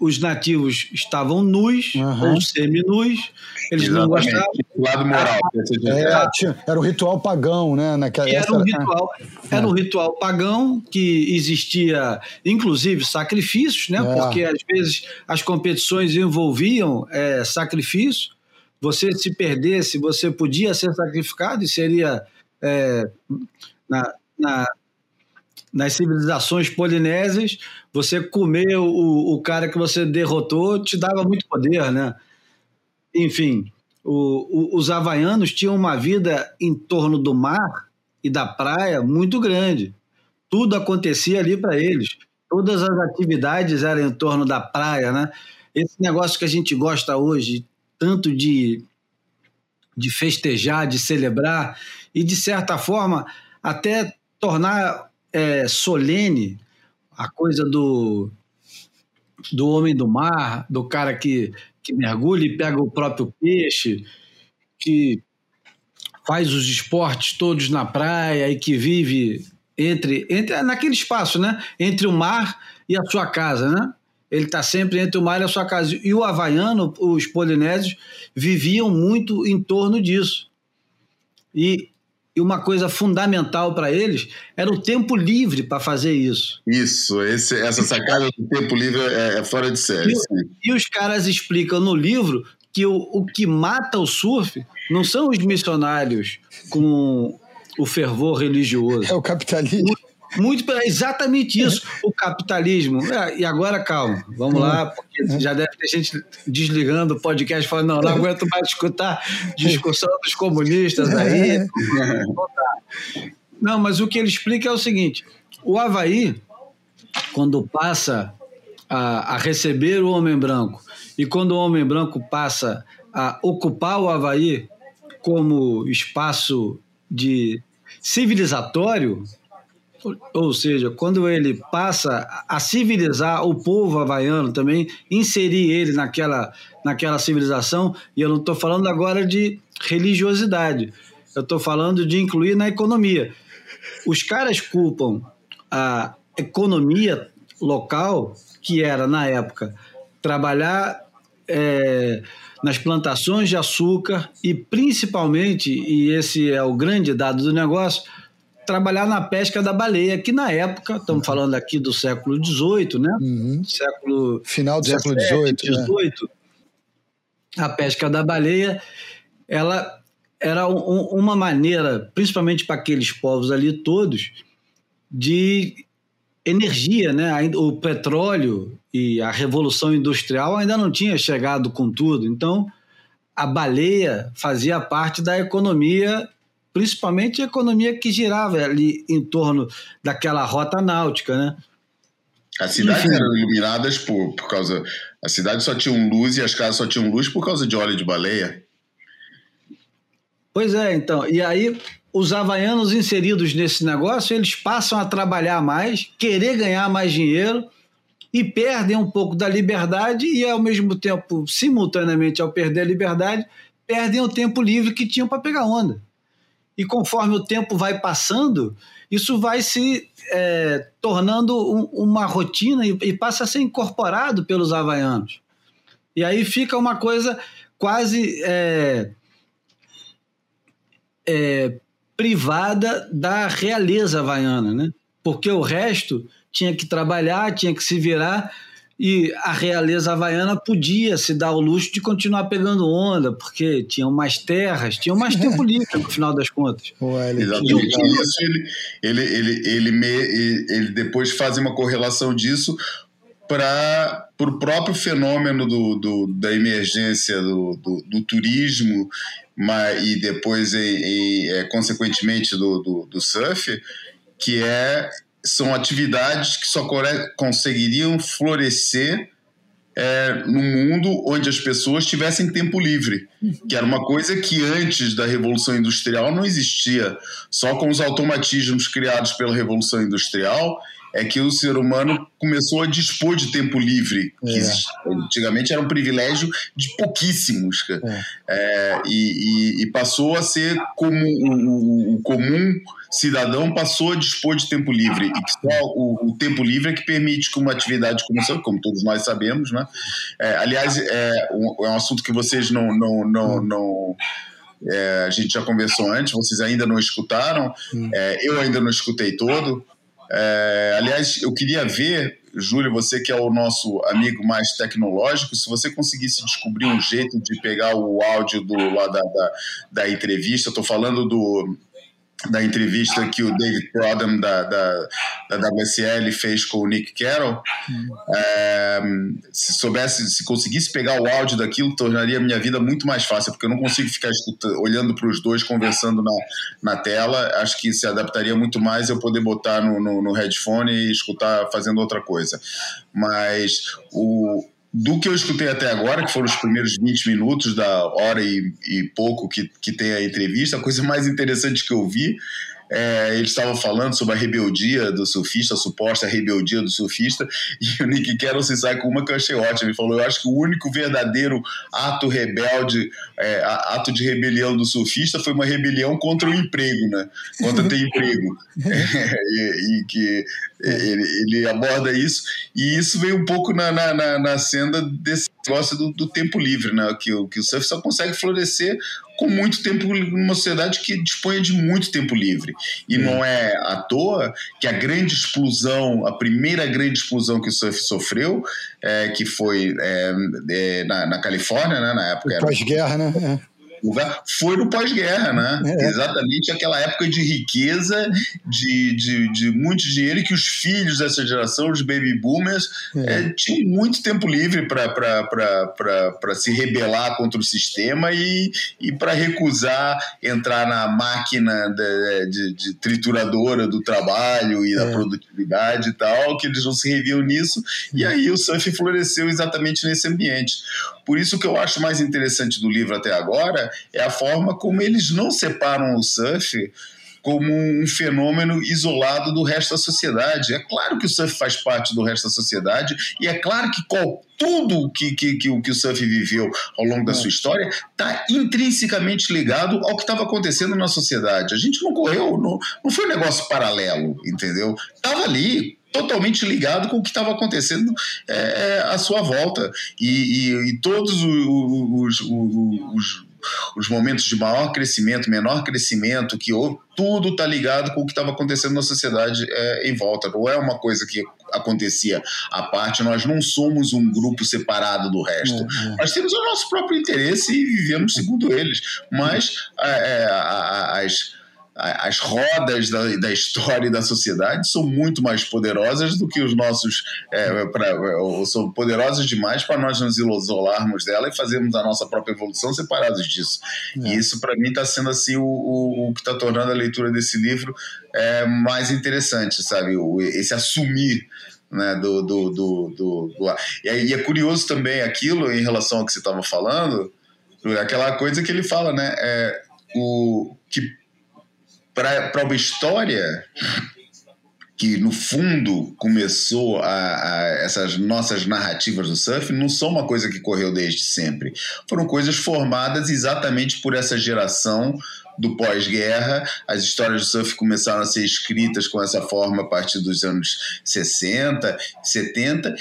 os nativos estavam nus uhum. ou semi-nus, eles Exatamente. não gostavam. O lado moral. É, tinha, era o ritual pagão, né? Naquela, era, um ritual, era um ritual pagão que existia, inclusive, sacrifícios, né? É. Porque às vezes as competições envolviam é, sacrifício. Você se perdesse, você podia ser sacrificado e seria é, na, na, nas civilizações polinésias, você comer o, o cara que você derrotou te dava muito poder, né? Enfim, o, o, os havaianos tinham uma vida em torno do mar e da praia muito grande. Tudo acontecia ali para eles. Todas as atividades eram em torno da praia, né? Esse negócio que a gente gosta hoje, tanto de, de festejar, de celebrar e, de certa forma, até tornar é, solene, a coisa do, do homem do mar, do cara que, que mergulha e pega o próprio peixe, que faz os esportes todos na praia e que vive entre, entre naquele espaço, né? Entre o mar e a sua casa, né? Ele está sempre entre o mar e a sua casa. E o havaiano, os polinésios, viviam muito em torno disso. E e uma coisa fundamental para eles era o tempo livre para fazer isso. Isso, esse, essa sacada do tempo livre é, é fora de série. E, e, os caras explicam no livro que o, o que mata o surf não são os missionários com o fervor religioso. É o capitalismo. Muito exatamente isso, o capitalismo. É, e agora, calma, vamos lá, porque já deve ter gente desligando o podcast falando, não, não aguento mais escutar discussão dos comunistas aí. Não, mas o que ele explica é o seguinte: o Havaí, quando passa a, a receber o homem branco, e quando o homem branco passa a ocupar o Havaí como espaço de civilizatório, ou seja, quando ele passa a civilizar o povo havaiano também, inserir ele naquela, naquela civilização, e eu não estou falando agora de religiosidade, eu estou falando de incluir na economia. Os caras culpam a economia local, que era, na época, trabalhar é, nas plantações de açúcar e, principalmente, e esse é o grande dado do negócio, trabalhar na pesca da baleia, que na época, estamos falando aqui do século XVIII, né? Uhum. Século Final do 17, século XVIII. XVIII né? A pesca da baleia, ela era um, uma maneira, principalmente para aqueles povos ali todos, de energia, né? O petróleo e a revolução industrial ainda não tinha chegado com tudo, então a baleia fazia parte da economia principalmente a economia que girava ali em torno daquela rota náutica, né? As cidades Enfim. eram iluminadas por, por causa. A cidade só tinha luz e as casas só tinham luz por causa de óleo de baleia. Pois é, então. E aí, os havaianos inseridos nesse negócio, eles passam a trabalhar mais, querer ganhar mais dinheiro e perdem um pouco da liberdade e, ao mesmo tempo, simultaneamente, ao perder a liberdade, perdem o tempo livre que tinham para pegar onda. E conforme o tempo vai passando, isso vai se é, tornando um, uma rotina e, e, passa a ser incorporado pelos havaianos. E aí fica uma coisa quase é, é, privada da realeza havaiana, né? Porque o resto tinha que trabalhar, tinha que se virar e a realeza havaiana podia se dar o luxo de continuar pegando onda, porque tinham mais terras, tinham mais tempo livre no final das contas. Exatamente isso. Ele, ele, ele, ele, me, ele depois faz uma correlação disso para o próprio fenômeno do, do, da emergência do, do, do turismo mas, e depois, e, e, é, consequentemente, do, do, do surf, que é são atividades que só conseguiriam florescer é, no mundo onde as pessoas tivessem tempo livre, que era uma coisa que antes da Revolução Industrial não existia. Só com os automatismos criados pela Revolução Industrial é que o ser humano começou a dispor de tempo livre, que é. antigamente era um privilégio de pouquíssimos, é. É, e, e, e, passou a ser como o, o, comum cidadão passou a dispor de tempo livre e que só o, o tempo livre é que permite que uma atividade como, como todos nós sabemos, né? É, aliás, é um, é um assunto que vocês não, não, não, não é, a gente já conversou antes, vocês ainda não escutaram, hum. é, eu ainda não escutei todo. É, aliás, eu queria ver, Júlio, você que é o nosso amigo mais tecnológico, se você conseguisse descobrir um jeito de pegar o áudio do, lá da, da, da entrevista, estou falando do da entrevista que o David Prodham da, da, da WSL fez com o Nick Carroll, é, se soubesse, se conseguisse pegar o áudio daquilo, tornaria a minha vida muito mais fácil, porque eu não consigo ficar olhando para os dois conversando na, na tela. Acho que se adaptaria muito mais eu poder botar no, no, no headphone e escutar fazendo outra coisa. Mas o, do que eu escutei até agora, que foram os primeiros 20 minutos da hora e, e pouco que, que tem a entrevista, a coisa mais interessante que eu vi é, eles estavam falando sobre a rebeldia do surfista, a suposta rebeldia do surfista, e o Nick Carroll se sai com uma que eu achei ótima. Ele falou: Eu acho que o único verdadeiro ato rebelde, é, ato de rebelião do surfista foi uma rebelião contra o emprego, né? Contra ter emprego. É, e, e, que ele, ele, aborda isso, e isso veio um pouco na, na, na senda desse negócio do, do, tempo livre, né? Que, que o surf só consegue florescer com muito tempo numa sociedade que dispõe de muito tempo livre. E hum. não é à toa que a grande explosão, a primeira grande explosão que o surf sofreu, é, que foi é, é, na, na, Califórnia, né, na época. Pós-guerra, né? É foi no pós-guerra, né? É. Exatamente aquela época de riqueza, de, de, de muito dinheiro que os filhos dessa geração, os baby boomers, é. É, tinham muito tempo livre para se rebelar contra o sistema e, e para recusar entrar na máquina de, de, de, trituradora do trabalho e da é. produtividade e tal, que eles não se reviam nisso. E aí o surf floresceu exatamente nesse ambiente. Por isso que eu acho mais interessante do livro até agora é a forma como eles não separam o surf como um fenômeno isolado do resto da sociedade. É claro que o surf faz parte do resto da sociedade e é claro que qual, tudo que, que, que, que o surf viveu ao longo da sua história está intrinsecamente ligado ao que estava acontecendo na sociedade. A gente não correu, não, não foi um negócio paralelo, entendeu? Estava ali, totalmente ligado com o que estava acontecendo é, é, à sua volta. E, e, e todos os, os, os, os, momentos de maior crescimento, menor crescimento que houve, tudo está ligado com o que estava acontecendo na sociedade é, em volta. Não é uma coisa que acontecia à parte, nós não somos um grupo separado do resto. Uhum. Nós temos o nosso próprio interesse e vivemos segundo eles. Mas é, as as rodas da, da, história e da sociedade são muito mais poderosas do que os nossos. É, pra, são poderosas demais para nós nos isolarmos dela e fazermos a nossa própria evolução separados disso. É. E isso, para mim, está sendo assim o, o, o que está tornando a leitura desse livro é, mais interessante, sabe? Esse assumir né, do, do, do, do, do e, e é curioso também aquilo em relação ao que você estava falando, aquela coisa que ele fala, né, é, o, que para uma história que no fundo começou a, a, essas nossas narrativas do surf não são uma coisa que correu desde sempre. Foram coisas formadas exatamente por essa geração do pós-guerra. As histórias do surf começaram a ser escritas com essa forma a partir dos anos 60, 70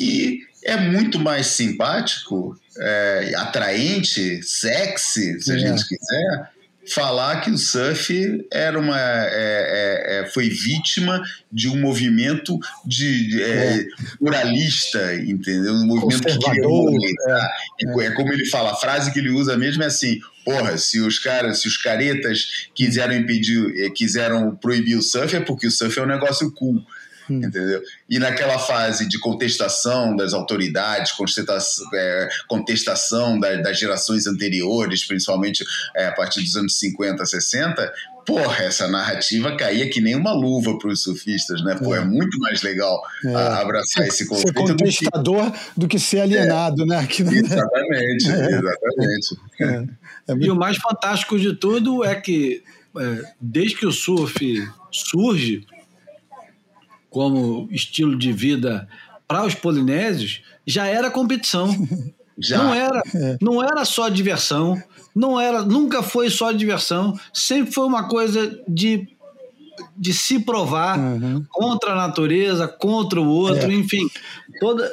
e é muito mais simpático, é, atraente, sexy, se a é. gente quiser, falar que o surf era uma é, é, é foi vítima de um movimento de, é, é. pluralista, entendeu? Um movimento que criou é, é, como ele fala, a frase que ele usa mesmo é assim: porra, se os caras, se os caretas quiseram impedir, quiseram proibir o surf, é porque o surf é um negócio cool. Hum. Entendeu? E naquela fase de contestação das autoridades, contestação, é, contestação das, das, gerações anteriores, principalmente é, a partir dos anos 50, 60, porra, essa narrativa caía que nem uma luva para os surfistas, né? Pô, é, é muito mais legal é. abraçar esse conceito. Ser contestador do que, do que ser alienado, é. né? Aqui exatamente, é. exatamente. É. E o mais fantástico de tudo é que, desde que o surf surge, como estilo de vida para os polinésios, já era competição. Já. Não era, não era só diversão, não era, nunca foi só diversão, sempre foi uma coisa de, de se provar uhum. contra a natureza, contra o outro, é. enfim, toda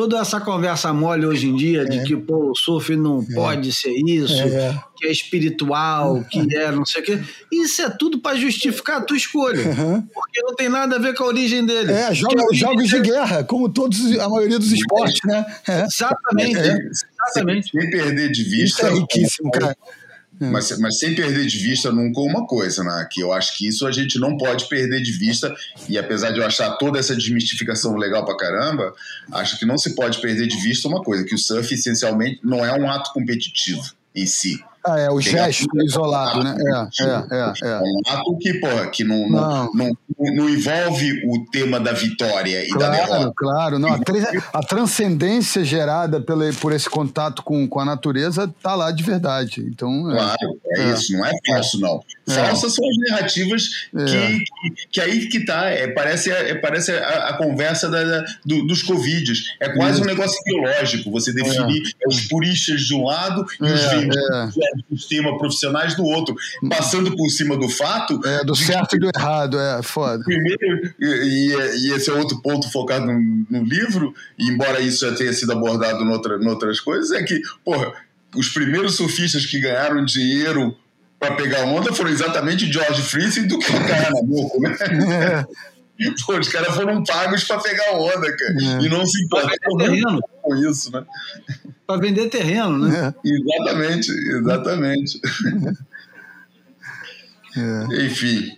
toda essa conversa mole hoje em dia de é. que pô, o surf não é. pode ser isso, é. que é espiritual, que é não sei o quê. Isso é tudo para justificar a tua escolha. Uhum. Porque não tem nada a ver com a origem dele. É, joga, jogos de guerra, como todos, a maioria dos esportes, né? É. Exatamente. É. Exatamente. Sem perder de vista. Isso é riquíssimo, cara. É. Mas, mas sem perder de vista nunca uma coisa, né? Que eu acho que isso a gente não pode perder de vista. E apesar de eu achar toda essa desmistificação legal pra caramba, acho que não se pode perder de vista uma coisa: que o surf essencialmente não é um ato competitivo em si. Ah, é, o gesto isolado, né? É, é, é, é. É um ato que, porra, que não, não. não, não, envolve o tema da vitória e claro, da derrota. Claro, não. A, transcendência gerada pelo, por esse contato com, com a natureza tá lá de verdade. Então, é, claro, é, é, isso, não é falso, não. É. Falsas são as narrativas que, que, que, aí que tá, é, parece, é, parece a, a conversa da, da, do, dos Covides. É quase um negócio biológico, você definir os puristas de um lado e os vendidos do sistema profissionais do outro, passando por cima do fato. É, do certo que, e do errado, é foda. Primeiro, e, e, esse é outro ponto focado no, no livro, embora isso já tenha sido abordado em outra, outras coisas, é que, porra, os primeiros surfistas que ganharam dinheiro para pegar onda foram exatamente George Friesen do que o Carnabuco, né? É. Pô, os caras foram pagos para pegar onda, cara. É. E não se importaram com isso, né? Para vender terreno, né? É. Exatamente, exatamente. É. Enfim,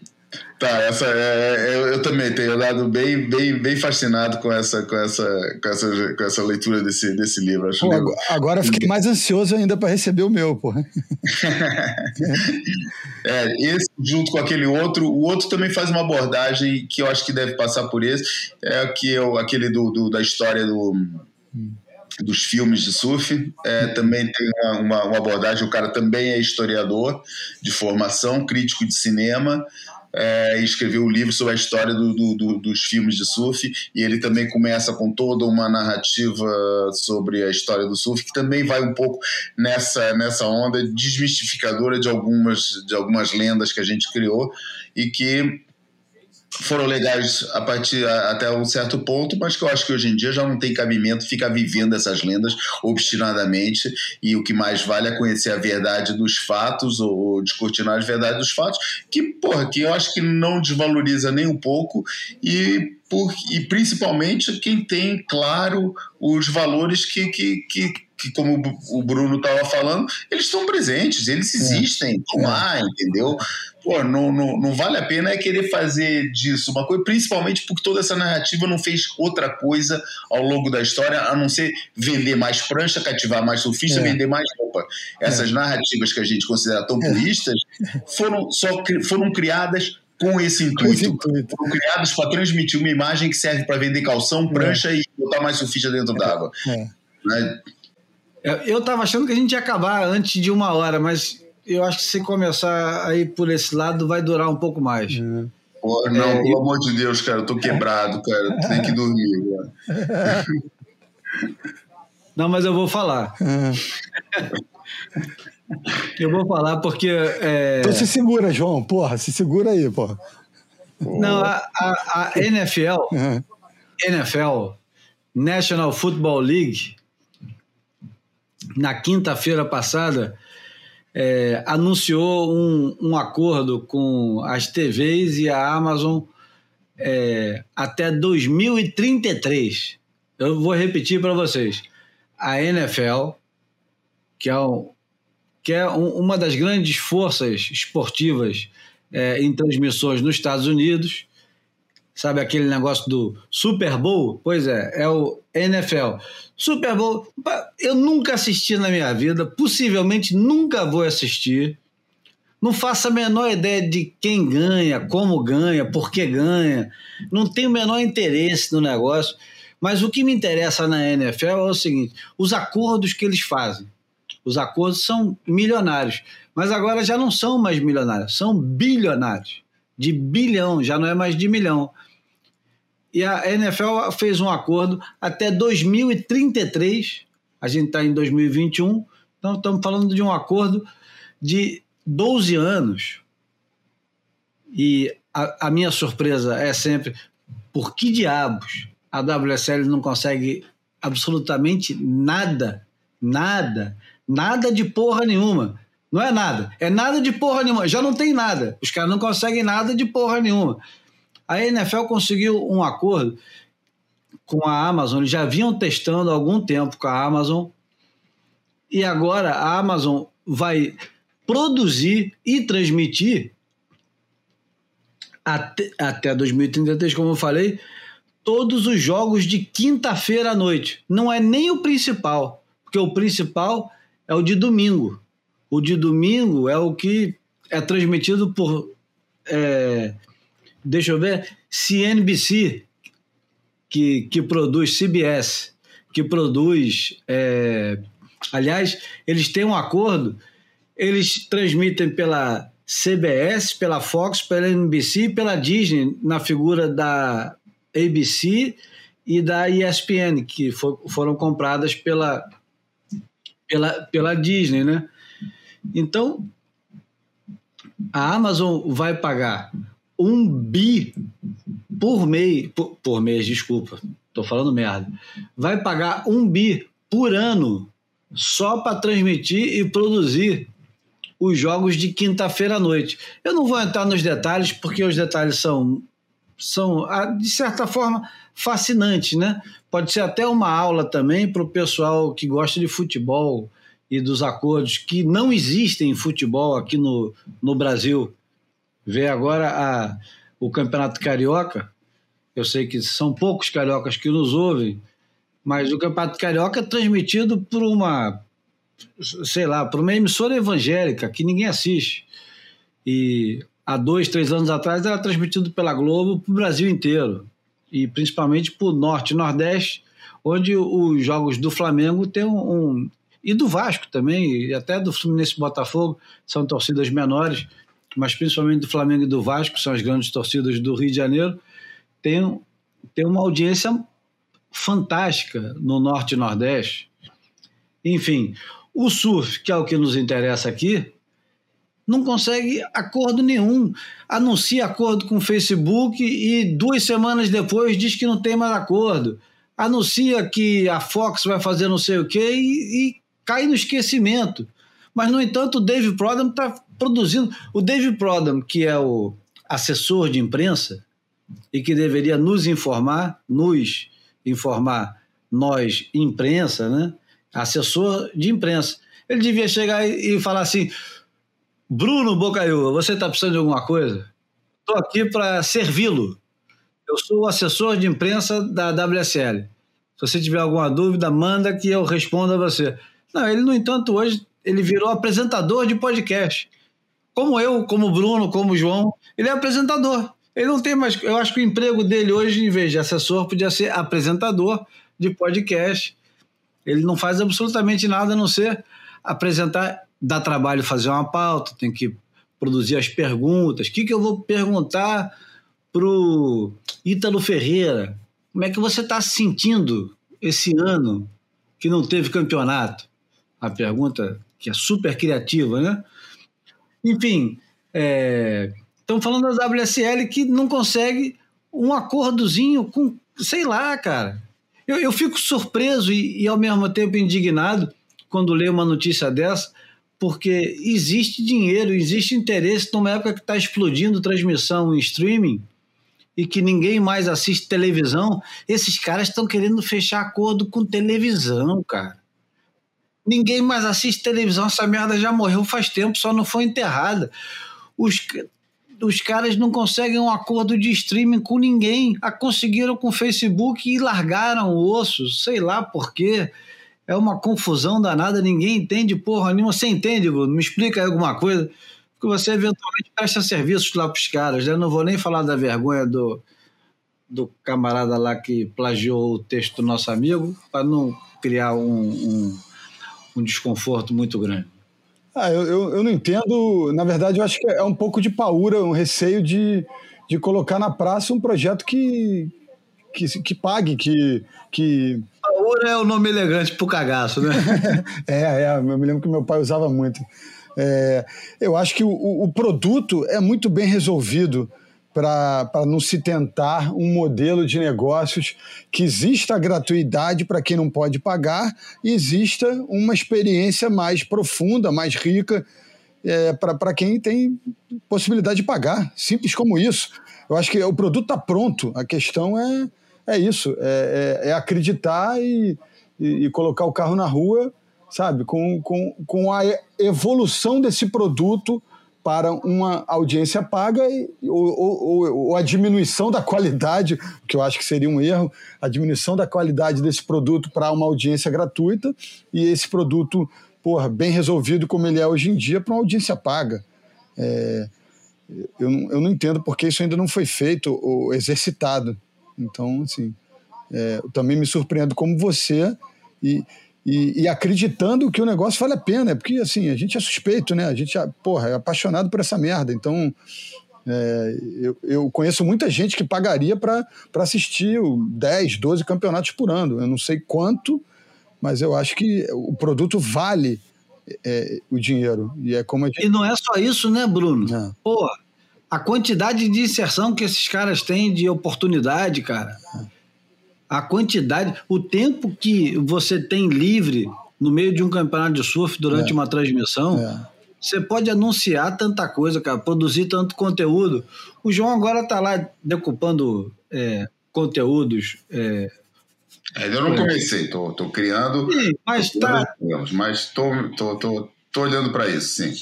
Tá, essa é, é, eu, eu, também tenho dado bem, bem, bem fascinado com essa, com essa, com essa, com essa leitura desse, desse livro. Acho pô, livro. Agora eu fiquei mais ansioso ainda para receber o meu, pô. é, esse junto com aquele outro, o outro também faz uma abordagem que eu acho que deve passar por esse, é que eu, aquele do, do da história do dos filmes de surf. É, também tem uma, uma, abordagem, o cara também é historiador de formação, crítico de cinema, é, e escreveu o um livro sobre a história do, do, do, dos filmes de surf, e ele também começa com toda uma narrativa sobre a história do surf, que também vai um pouco nessa, nessa onda desmistificadora de algumas, de algumas lendas que a gente criou e que foram legais a partir até um certo ponto, mas que eu acho que hoje em dia já não tem cabimento ficar vivendo essas lendas obstinadamente. E o que mais vale é conhecer a verdade dos fatos ou descortinar a verdade dos fatos, que, porra, que eu acho que não desvaloriza nem um pouco. E por, e principalmente quem tem claro os valores que, que, que, que como o Bruno estava falando, eles estão presentes, eles é. existem, estão é. lá, entendeu? Pô, não, não, não vale a pena é querer fazer disso uma coisa, principalmente porque toda essa narrativa não fez outra coisa ao longo da história a não ser vender mais prancha, cativar mais surfista, é. vender mais roupa. Essas é. narrativas que a gente considera tão puristas foram, só, foram criadas com esse intuito, intuito. foram criados para transmitir uma imagem que serve para vender calção, prancha é. e botar mais surfista dentro d'água. É. Né? Eu estava achando que a gente ia acabar antes de uma hora, mas eu acho que se começar aí por esse lado vai durar um pouco mais. É. Pô, não, é, pelo eu... amor de Deus, cara, eu tô quebrado, cara. Tem que dormir, cara. Não, mas eu vou falar. eu vou falar porque. É... Então se segura, João, porra, se segura aí, porra. Não, a, a, a NFL, uhum. NFL, National Football League, na quinta-feira passada, é, anunciou um, um, acordo com as TVs e a Amazon é, até 2033. Eu vou repetir para vocês. A NFL, que é, um, que é um, uma das grandes forças esportivas é, em transmissões nos Estados Unidos, sabe aquele negócio do Super Bowl? Pois é, é o NFL. Super Bowl, eu nunca assisti na minha vida, possivelmente nunca vou assistir. Não faço a menor ideia de quem ganha, como ganha, por que ganha. Não tenho o menor interesse no negócio. Mas o que me interessa na NFL é o seguinte: os acordos que eles fazem. Os acordos são milionários. Mas agora já não são mais milionários, são bilionários. De bilhão, já não é mais de milhão. E a NFL fez um acordo até 2033, a gente está em 2021, então estamos falando de um acordo de 12 anos. E a, a minha surpresa é sempre: por que diabos a WSL não consegue absolutamente nada, nada, nada de porra nenhuma? Não é nada, é nada de porra nenhuma, já não tem nada. Os caras não conseguem nada de porra nenhuma. A NFL conseguiu um acordo com a Amazon, eles já vinham testando há algum tempo com a Amazon, e agora a Amazon vai produzir e transmitir até, até 2033, como eu falei, todos os jogos de quinta-feira à noite. Não é nem o principal, porque o principal é o de domingo. O de domingo é o que é transmitido por é, deixa eu ver, CNBC, que, que produz CBS, que produz. É, aliás, eles têm um acordo, eles transmitem pela CBS, pela Fox, pela NBC e pela Disney, na figura da ABC e da ESPN, que for, foram compradas pela, pela, pela Disney, né? Então, a Amazon vai pagar um bi por mês, por, por mês, desculpa, estou falando merda, vai pagar um bi por ano só para transmitir e produzir os jogos de quinta-feira à noite. Eu não vou entrar nos detalhes, porque os detalhes são, são ah, de certa forma, fascinantes, né? Pode ser até uma aula também para o pessoal que gosta de futebol e dos acordos que não existem em futebol aqui no, no Brasil ver agora a, o Campeonato Carioca. Eu sei que são poucos cariocas que nos ouvem, mas o Campeonato Carioca é transmitido por uma, sei lá, por uma emissora evangélica que ninguém assiste. E há dois, três anos atrás era transmitido pela Globo para o Brasil inteiro, e principalmente para o Norte e Nordeste, onde os jogos do Flamengo têm um, um e do Vasco também, e até do Fluminense Botafogo, são torcidas menores mas principalmente do Flamengo e do Vasco, são as grandes torcidas do Rio de Janeiro, tem, tem uma audiência fantástica no Norte e Nordeste. Enfim, o surf, que é o que nos interessa aqui, não consegue acordo nenhum. Anuncia acordo com o Facebook e duas semanas depois diz que não tem mais acordo. Anuncia que a Fox vai fazer não sei o quê e, e cai no esquecimento. Mas, no entanto, o Dave Prodam está produzindo. O Dave Prodam, que é o assessor de imprensa e que deveria nos informar, nos informar, nós, imprensa, né? assessor de imprensa. Ele devia chegar e falar assim: Bruno Bocaiúva, você está precisando de alguma coisa? Estou aqui para servi-lo. Eu sou o assessor de imprensa da WSL. Se você tiver alguma dúvida, manda que eu responda a você. Não, ele, no entanto, hoje ele virou apresentador de podcast. como eu, como Bruno, como João, ele é apresentador. Ele não tem mais. Eu acho que o emprego dele hoje, em vez de assessor, podia ser apresentador de podcast. Ele não faz absolutamente nada a não ser apresentar, dar trabalho fazer uma pauta, tem que produzir as perguntas. O que, que eu vou perguntar pro Ítalo Ferreira? Como é que você está se sentindo esse ano que não teve campeonato? A pergunta que é super criativa, né? Enfim, é, falando da WSL que não consegue um acordozinho com, sei lá, cara. Eu, eu fico surpreso e, e, ao mesmo tempo indignado quando leio uma notícia dessa, porque existe dinheiro, existe interesse numa época que está explodindo transmissão em streaming e que ninguém mais assiste televisão. Esses caras estão querendo fechar acordo com televisão, cara. Ninguém mais assiste televisão, essa merda já morreu faz tempo, só não foi enterrada. Os, os caras não conseguem um acordo de streaming com ninguém. A conseguiram com o Facebook e largaram o osso, sei lá por quê. É uma confusão danada, ninguém entende porra nenhuma. Você entende, Bruno? Me explica alguma coisa. Porque você eventualmente presta serviços lá para os caras. Né? Eu não vou nem falar da vergonha do, do camarada lá que plagiou o texto do nosso amigo, para não criar um, um um desconforto muito grande. Ah, eu, eu, eu, não entendo. Na verdade, eu acho que é um pouco de paura, um receio de, de colocar na praça um projeto que, que, que pague, que. que... Paura é o nome elegante pro cagaço, né? é, é, eu me lembro que meu pai usava muito. É, eu acho que o, o produto é muito bem resolvido para não se tentar um modelo de negócios que exista gratuidade para quem não pode pagar e exista uma experiência mais profunda, mais rica é, para quem tem possibilidade de pagar. Simples como isso. Eu acho que o produto está pronto, a questão é, é isso: é, é, é acreditar e, e, e colocar o carro na rua, sabe, com, com, com a evolução desse produto para uma audiência paga e, ou, ou, ou, a diminuição da qualidade, que eu acho que seria um erro, a diminuição da qualidade desse produto para uma audiência gratuita e esse produto, porra, bem resolvido como ele é hoje em dia para uma audiência paga. É, eu, eu não entendo porque isso ainda não foi feito ou exercitado. Então, assim, é, eu também me surpreendo como você e, e, e, acreditando que o negócio vale a pena, porque assim, a gente é suspeito, né? A gente é, porra, é apaixonado por essa merda. Então, é, eu, eu, conheço muita gente que pagaria para assistir 10, 12 campeonatos por ano. Eu não sei quanto, mas eu acho que o produto vale é, o dinheiro. E é como gente... E não é só isso, né, Bruno? É. Pô, a quantidade de inserção que esses caras têm de oportunidade, cara. É a quantidade, o tempo que você tem livre no meio de um campeonato de surf durante é. uma transmissão, é. você pode anunciar tanta coisa, cara, produzir tanto conteúdo. O João agora está lá decupando é, conteúdos. É, eu não comecei, tô, tô criando. Sim, mas tá. Mas tô, tô, tô, tô olhando para isso, sim.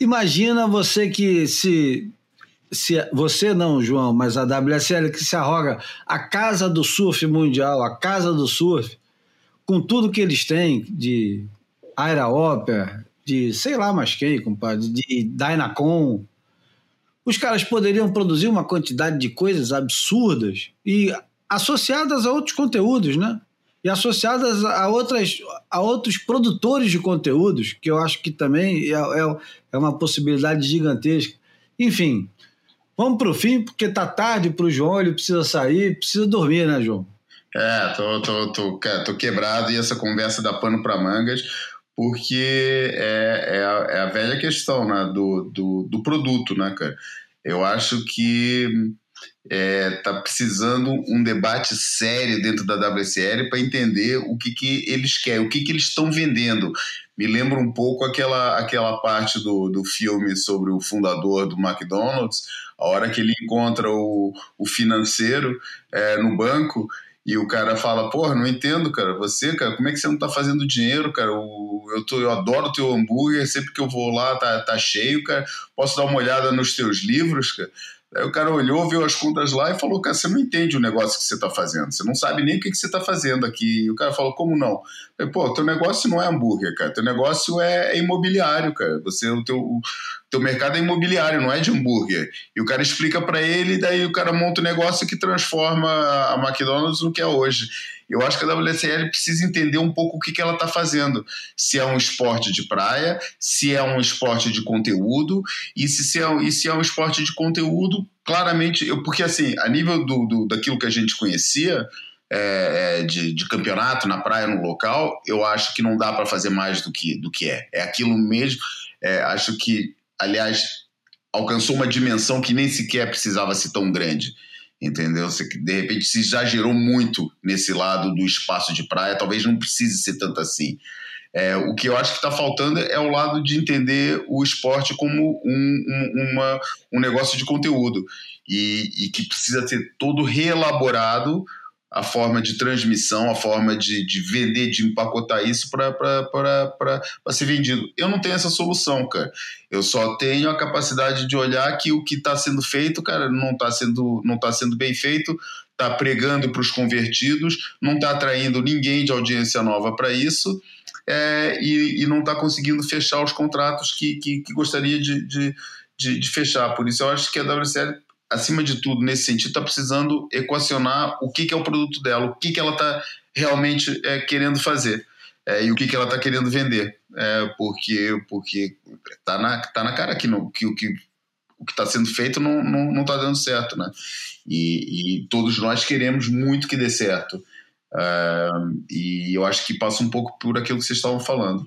Imagina você que se se você não, João, mas a WSL que se arroga a casa do surf mundial, a casa do surf, com tudo que eles têm de Aira Opera, de sei lá mais quem, compadre, de Dynacon. Os caras poderiam produzir uma quantidade de coisas absurdas e associadas a outros conteúdos, né? E associadas a, outras, a outros produtores de conteúdos, que eu acho que também é, é, é uma possibilidade gigantesca. Enfim, Vamos para o fim, porque tá tarde para o João, ele precisa sair, precisa dormir, né, João? É, tô, tô, tô, tô quebrado e essa conversa dá pano para mangas, porque é, é, a, é a velha questão né, do, do, do produto, né, cara? Eu acho que é, tá precisando um debate sério dentro da WSL para entender o que, que eles querem, o que, que eles estão vendendo. Me lembra um pouco aquela, aquela parte do, do filme sobre o fundador do McDonald's, a hora que ele encontra o, o financeiro é, no banco e o cara fala, porra, não entendo, cara, você, cara, como é que você não tá fazendo dinheiro, cara? O, eu, tô, eu adoro teu hambúrguer, sempre que eu vou lá tá, tá cheio, cara, posso dar uma olhada nos teus livros, cara? Aí o cara olhou, viu as contas lá e falou: Cara, você não entende o negócio que você está fazendo, você não sabe nem o que, que você está fazendo aqui. E o cara falou: Como não? Falei, Pô, teu negócio não é hambúrguer, cara, teu negócio é, é imobiliário, cara. Você, o teu, teu mercado é imobiliário, não é de hambúrguer. E o cara explica para ele, daí o cara monta um negócio que transforma a McDonald's no que é hoje. Eu acho que a WSL precisa entender um pouco o que, que ela está fazendo. Se é um esporte de praia, se é um esporte de conteúdo, e se, se, é, e se é um esporte de conteúdo, claramente, eu, porque assim, a nível do, do daquilo que a gente conhecia, é, é, de, de, campeonato na praia, no local, eu acho que não dá para fazer mais do que, do que é. É aquilo mesmo. É, acho que, aliás, alcançou uma dimensão que nem sequer precisava ser tão grande. Entendeu? De repente se exagerou muito nesse lado do espaço de praia, talvez não precise ser tanto assim. É, o que eu acho que está faltando é o lado de entender o esporte como um, um, uma, um negócio de conteúdo e, e que precisa ser todo reelaborado a forma de transmissão, a forma de, de vender, de empacotar isso para ser vendido. Eu não tenho essa solução, cara. Eu só tenho a capacidade de olhar que o que está sendo feito, cara, não está sendo, não tá sendo bem feito, está pregando para os convertidos, não está atraindo ninguém de audiência nova para isso. É, e, e, não está conseguindo fechar os contratos que, que, que gostaria de, de, de, de, fechar. Por isso eu acho que a WCL acima de tudo, nesse sentido, está precisando equacionar o que, que, é o produto dela, o que, que ela está realmente é, querendo fazer é, e o que, que ela está querendo vender. É, porque porque tá na, tá na cara que, no, que, que o que está sendo feito não está não, não tá dando certo. Né? E, e, todos nós queremos muito que dê certo. Uh, e eu acho que passa um pouco por aquilo que vocês estavam falando.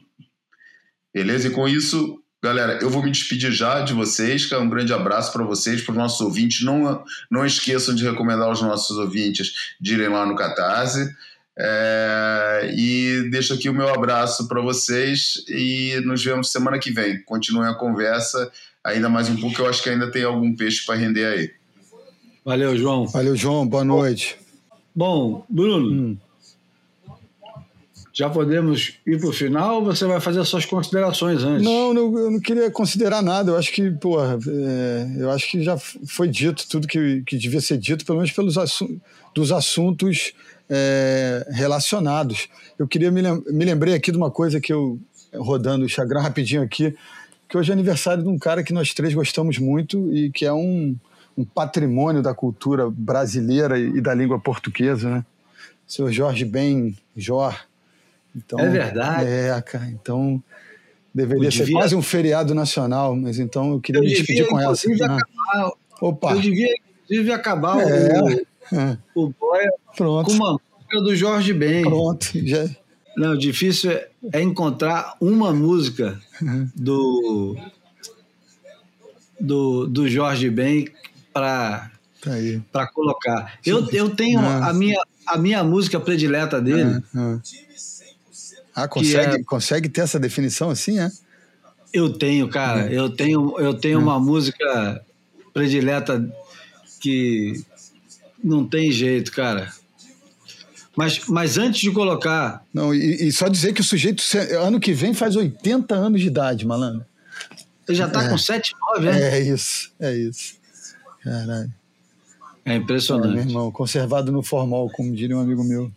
Beleza? E com isso, Galera, eu vou me despedir já de vocês. Um grande abraço para vocês, para os nossos ouvintes. Não, não esqueçam de recomendar aos nossos ouvintes de irem lá no Catarse. É, e deixo aqui o meu abraço para vocês e nos vemos semana que vem. Continuem a conversa ainda mais um pouco, eu acho que ainda tem algum peixe para render aí. Valeu, João. Valeu, João. Boa noite. Bom, Bruno. Hum. Já podemos ir para o final ou você vai fazer as suas considerações antes? Não, não, eu não queria considerar nada. Eu acho que, porra, é, eu acho que já foi dito tudo que, que devia ser dito, pelo menos pelos assu dos assuntos é, relacionados. Eu queria me, lem me lembrei aqui de uma coisa que eu, rodando o Instagram rapidinho aqui, que hoje é aniversário de um cara que nós três gostamos muito e que é um, um patrimônio da cultura brasileira e da língua portuguesa, né? Senhor Jorge Ben Jor, então, é verdade. É, cara. Então, deveria ser quase um feriado nacional, mas então eu queria eu me despedir com essa. Acabar, Opa. Eu devia, inclusive, acabar é, o, é. o Boia Pronto. com uma música do Jorge Ben. Pronto, já. Não, difícil é, é encontrar uma música uhum. do, do, do Jorge Ben para tá para colocar. Eu, eu tenho a minha, a minha música predileta dele. Uhum. Ah, consegue, é... consegue ter essa definição assim, é? Eu tenho, cara. Hum. Eu tenho, eu tenho hum. uma música predileta que não tem jeito, cara. Mas, mas antes de colocar. Não, e, e, só dizer que o sujeito, ano que vem, faz 80 anos de idade, malandro. Ele já tá é. com 7, 9, né? É isso, é isso. Caralho. É impressionante. É, meu irmão, conservado no formal, como diria um amigo meu.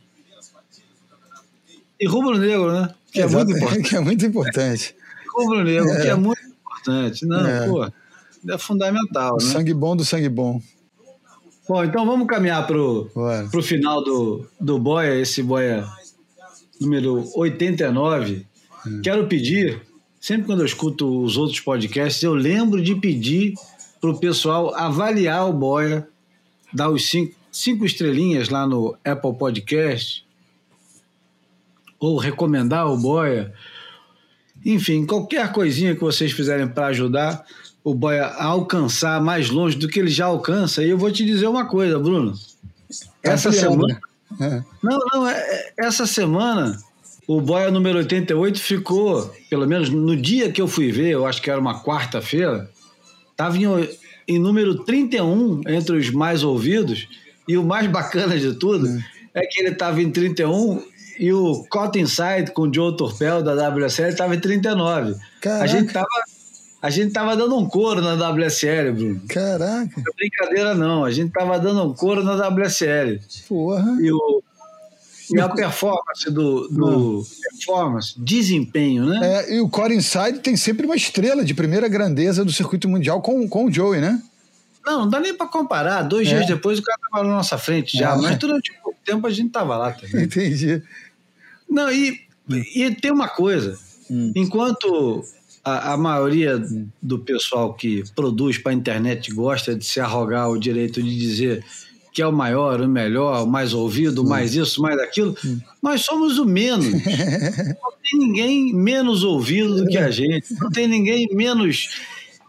E rubro-negro, né? Que é, muito importante. Que é muito importante. Rubro-negro, é. que é muito importante. Não, é. pô, é fundamental, né? Sangue bom do sangue bom. Bom, então vamos caminhar pro, pro final do, do Boia, esse Boia número 89. Hum. Quero pedir, sempre quando eu escuto os outros podcasts, eu lembro de pedir pro pessoal avaliar o Boia, dar os cinco, cinco estrelinhas lá no Apple Podcast, ou recomendar o Boia. Enfim, qualquer coisinha que vocês fizerem para ajudar o Boia a alcançar mais longe do que ele já alcança. E eu vou te dizer uma coisa, Bruno. Essa semana. É. Não, não, é, é, essa semana o Boia número 88 ficou, pelo menos no dia que eu fui ver, eu acho que era uma quarta-feira, estava em, em número 31 entre os mais ouvidos. E o mais bacana de tudo é, é que ele estava em 31 e o Caught Inside com o Joe Torpel da WSL estava em 39. Caraca. A gente tava a gente tava dando um couro na WSL, Bruno. Caraca. Não é brincadeira não, a gente tava dando um couro na WSL. Porra. E o, E a performance do, do performance, desempenho, né? É, e o Core Inside tem sempre uma estrela de primeira grandeza do circuito mundial com, com o Joey, né? Não, não dá nem para comparar. Dois é. dias depois o cara estava na nossa frente já, é. mas durante tempo a gente estava lá também. Entendi. Não, e, e tem uma coisa. Hum. Enquanto a, a, maioria do pessoal que produz para a internet gosta de se arrogar o direito de dizer que é o maior, o melhor, o mais ouvido, hum. mais isso, mais aquilo, hum. nós somos o menos. não tem ninguém menos ouvido do que a gente, não tem ninguém menos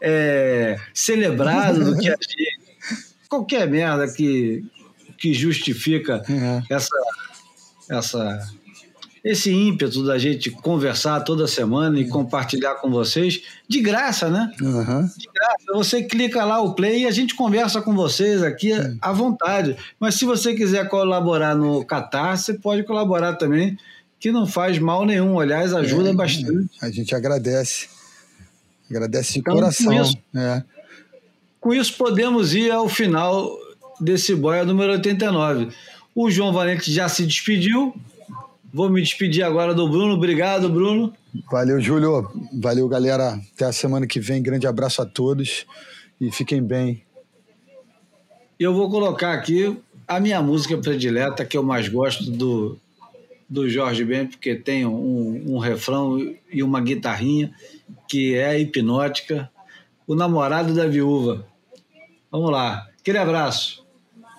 é, celebrado do que a gente. Qualquer merda que, que justifica uhum. essa, essa esse ímpeto da gente conversar toda semana e compartilhar com vocês, de graça, né? Uhum. De graça. Você clica lá o play e a gente conversa com vocês aqui à vontade. Mas se você quiser colaborar no Catar, você pode colaborar também, que não faz mal nenhum. Aliás, ajuda é, bastante. A gente agradece. Agradece de então, coração. Com isso, é. com isso, podemos ir ao final desse boia número 89. O João Valente já se despediu. Vou me despedir agora do Bruno. Obrigado, Bruno. Valeu, Júlio. Valeu, galera. Até a semana que vem. Grande abraço a todos e fiquem bem. Eu vou colocar aqui a minha música predileta, que eu mais gosto do, do Jorge Ben, porque tem um, um refrão e uma guitarrinha que é hipnótica. O namorado da viúva. Vamos lá. Aquele abraço.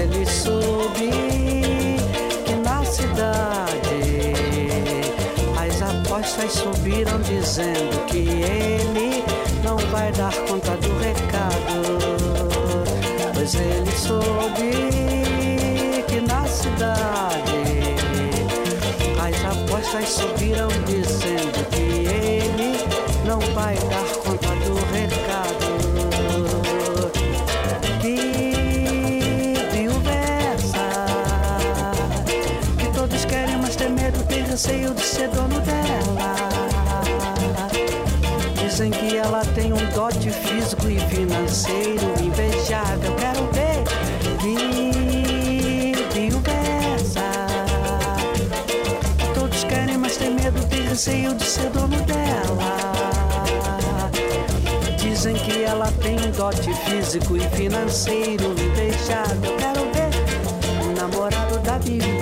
ele soube que na cidade as apostas subiram dizendo que ele vai dar conta do recado. Pois ele soube que na cidade as apostas subiram dizendo que ele não vai dar conta do recado. Receio de ser dono dela. Dizem que ela tem um dote físico e financeiro invejável. Quero ver que conversa. Todos querem, mas tem medo, tem receio de ser dono dela. Dizem que ela tem um dote físico e financeiro invejável. Quero ver o namorado da Bíblia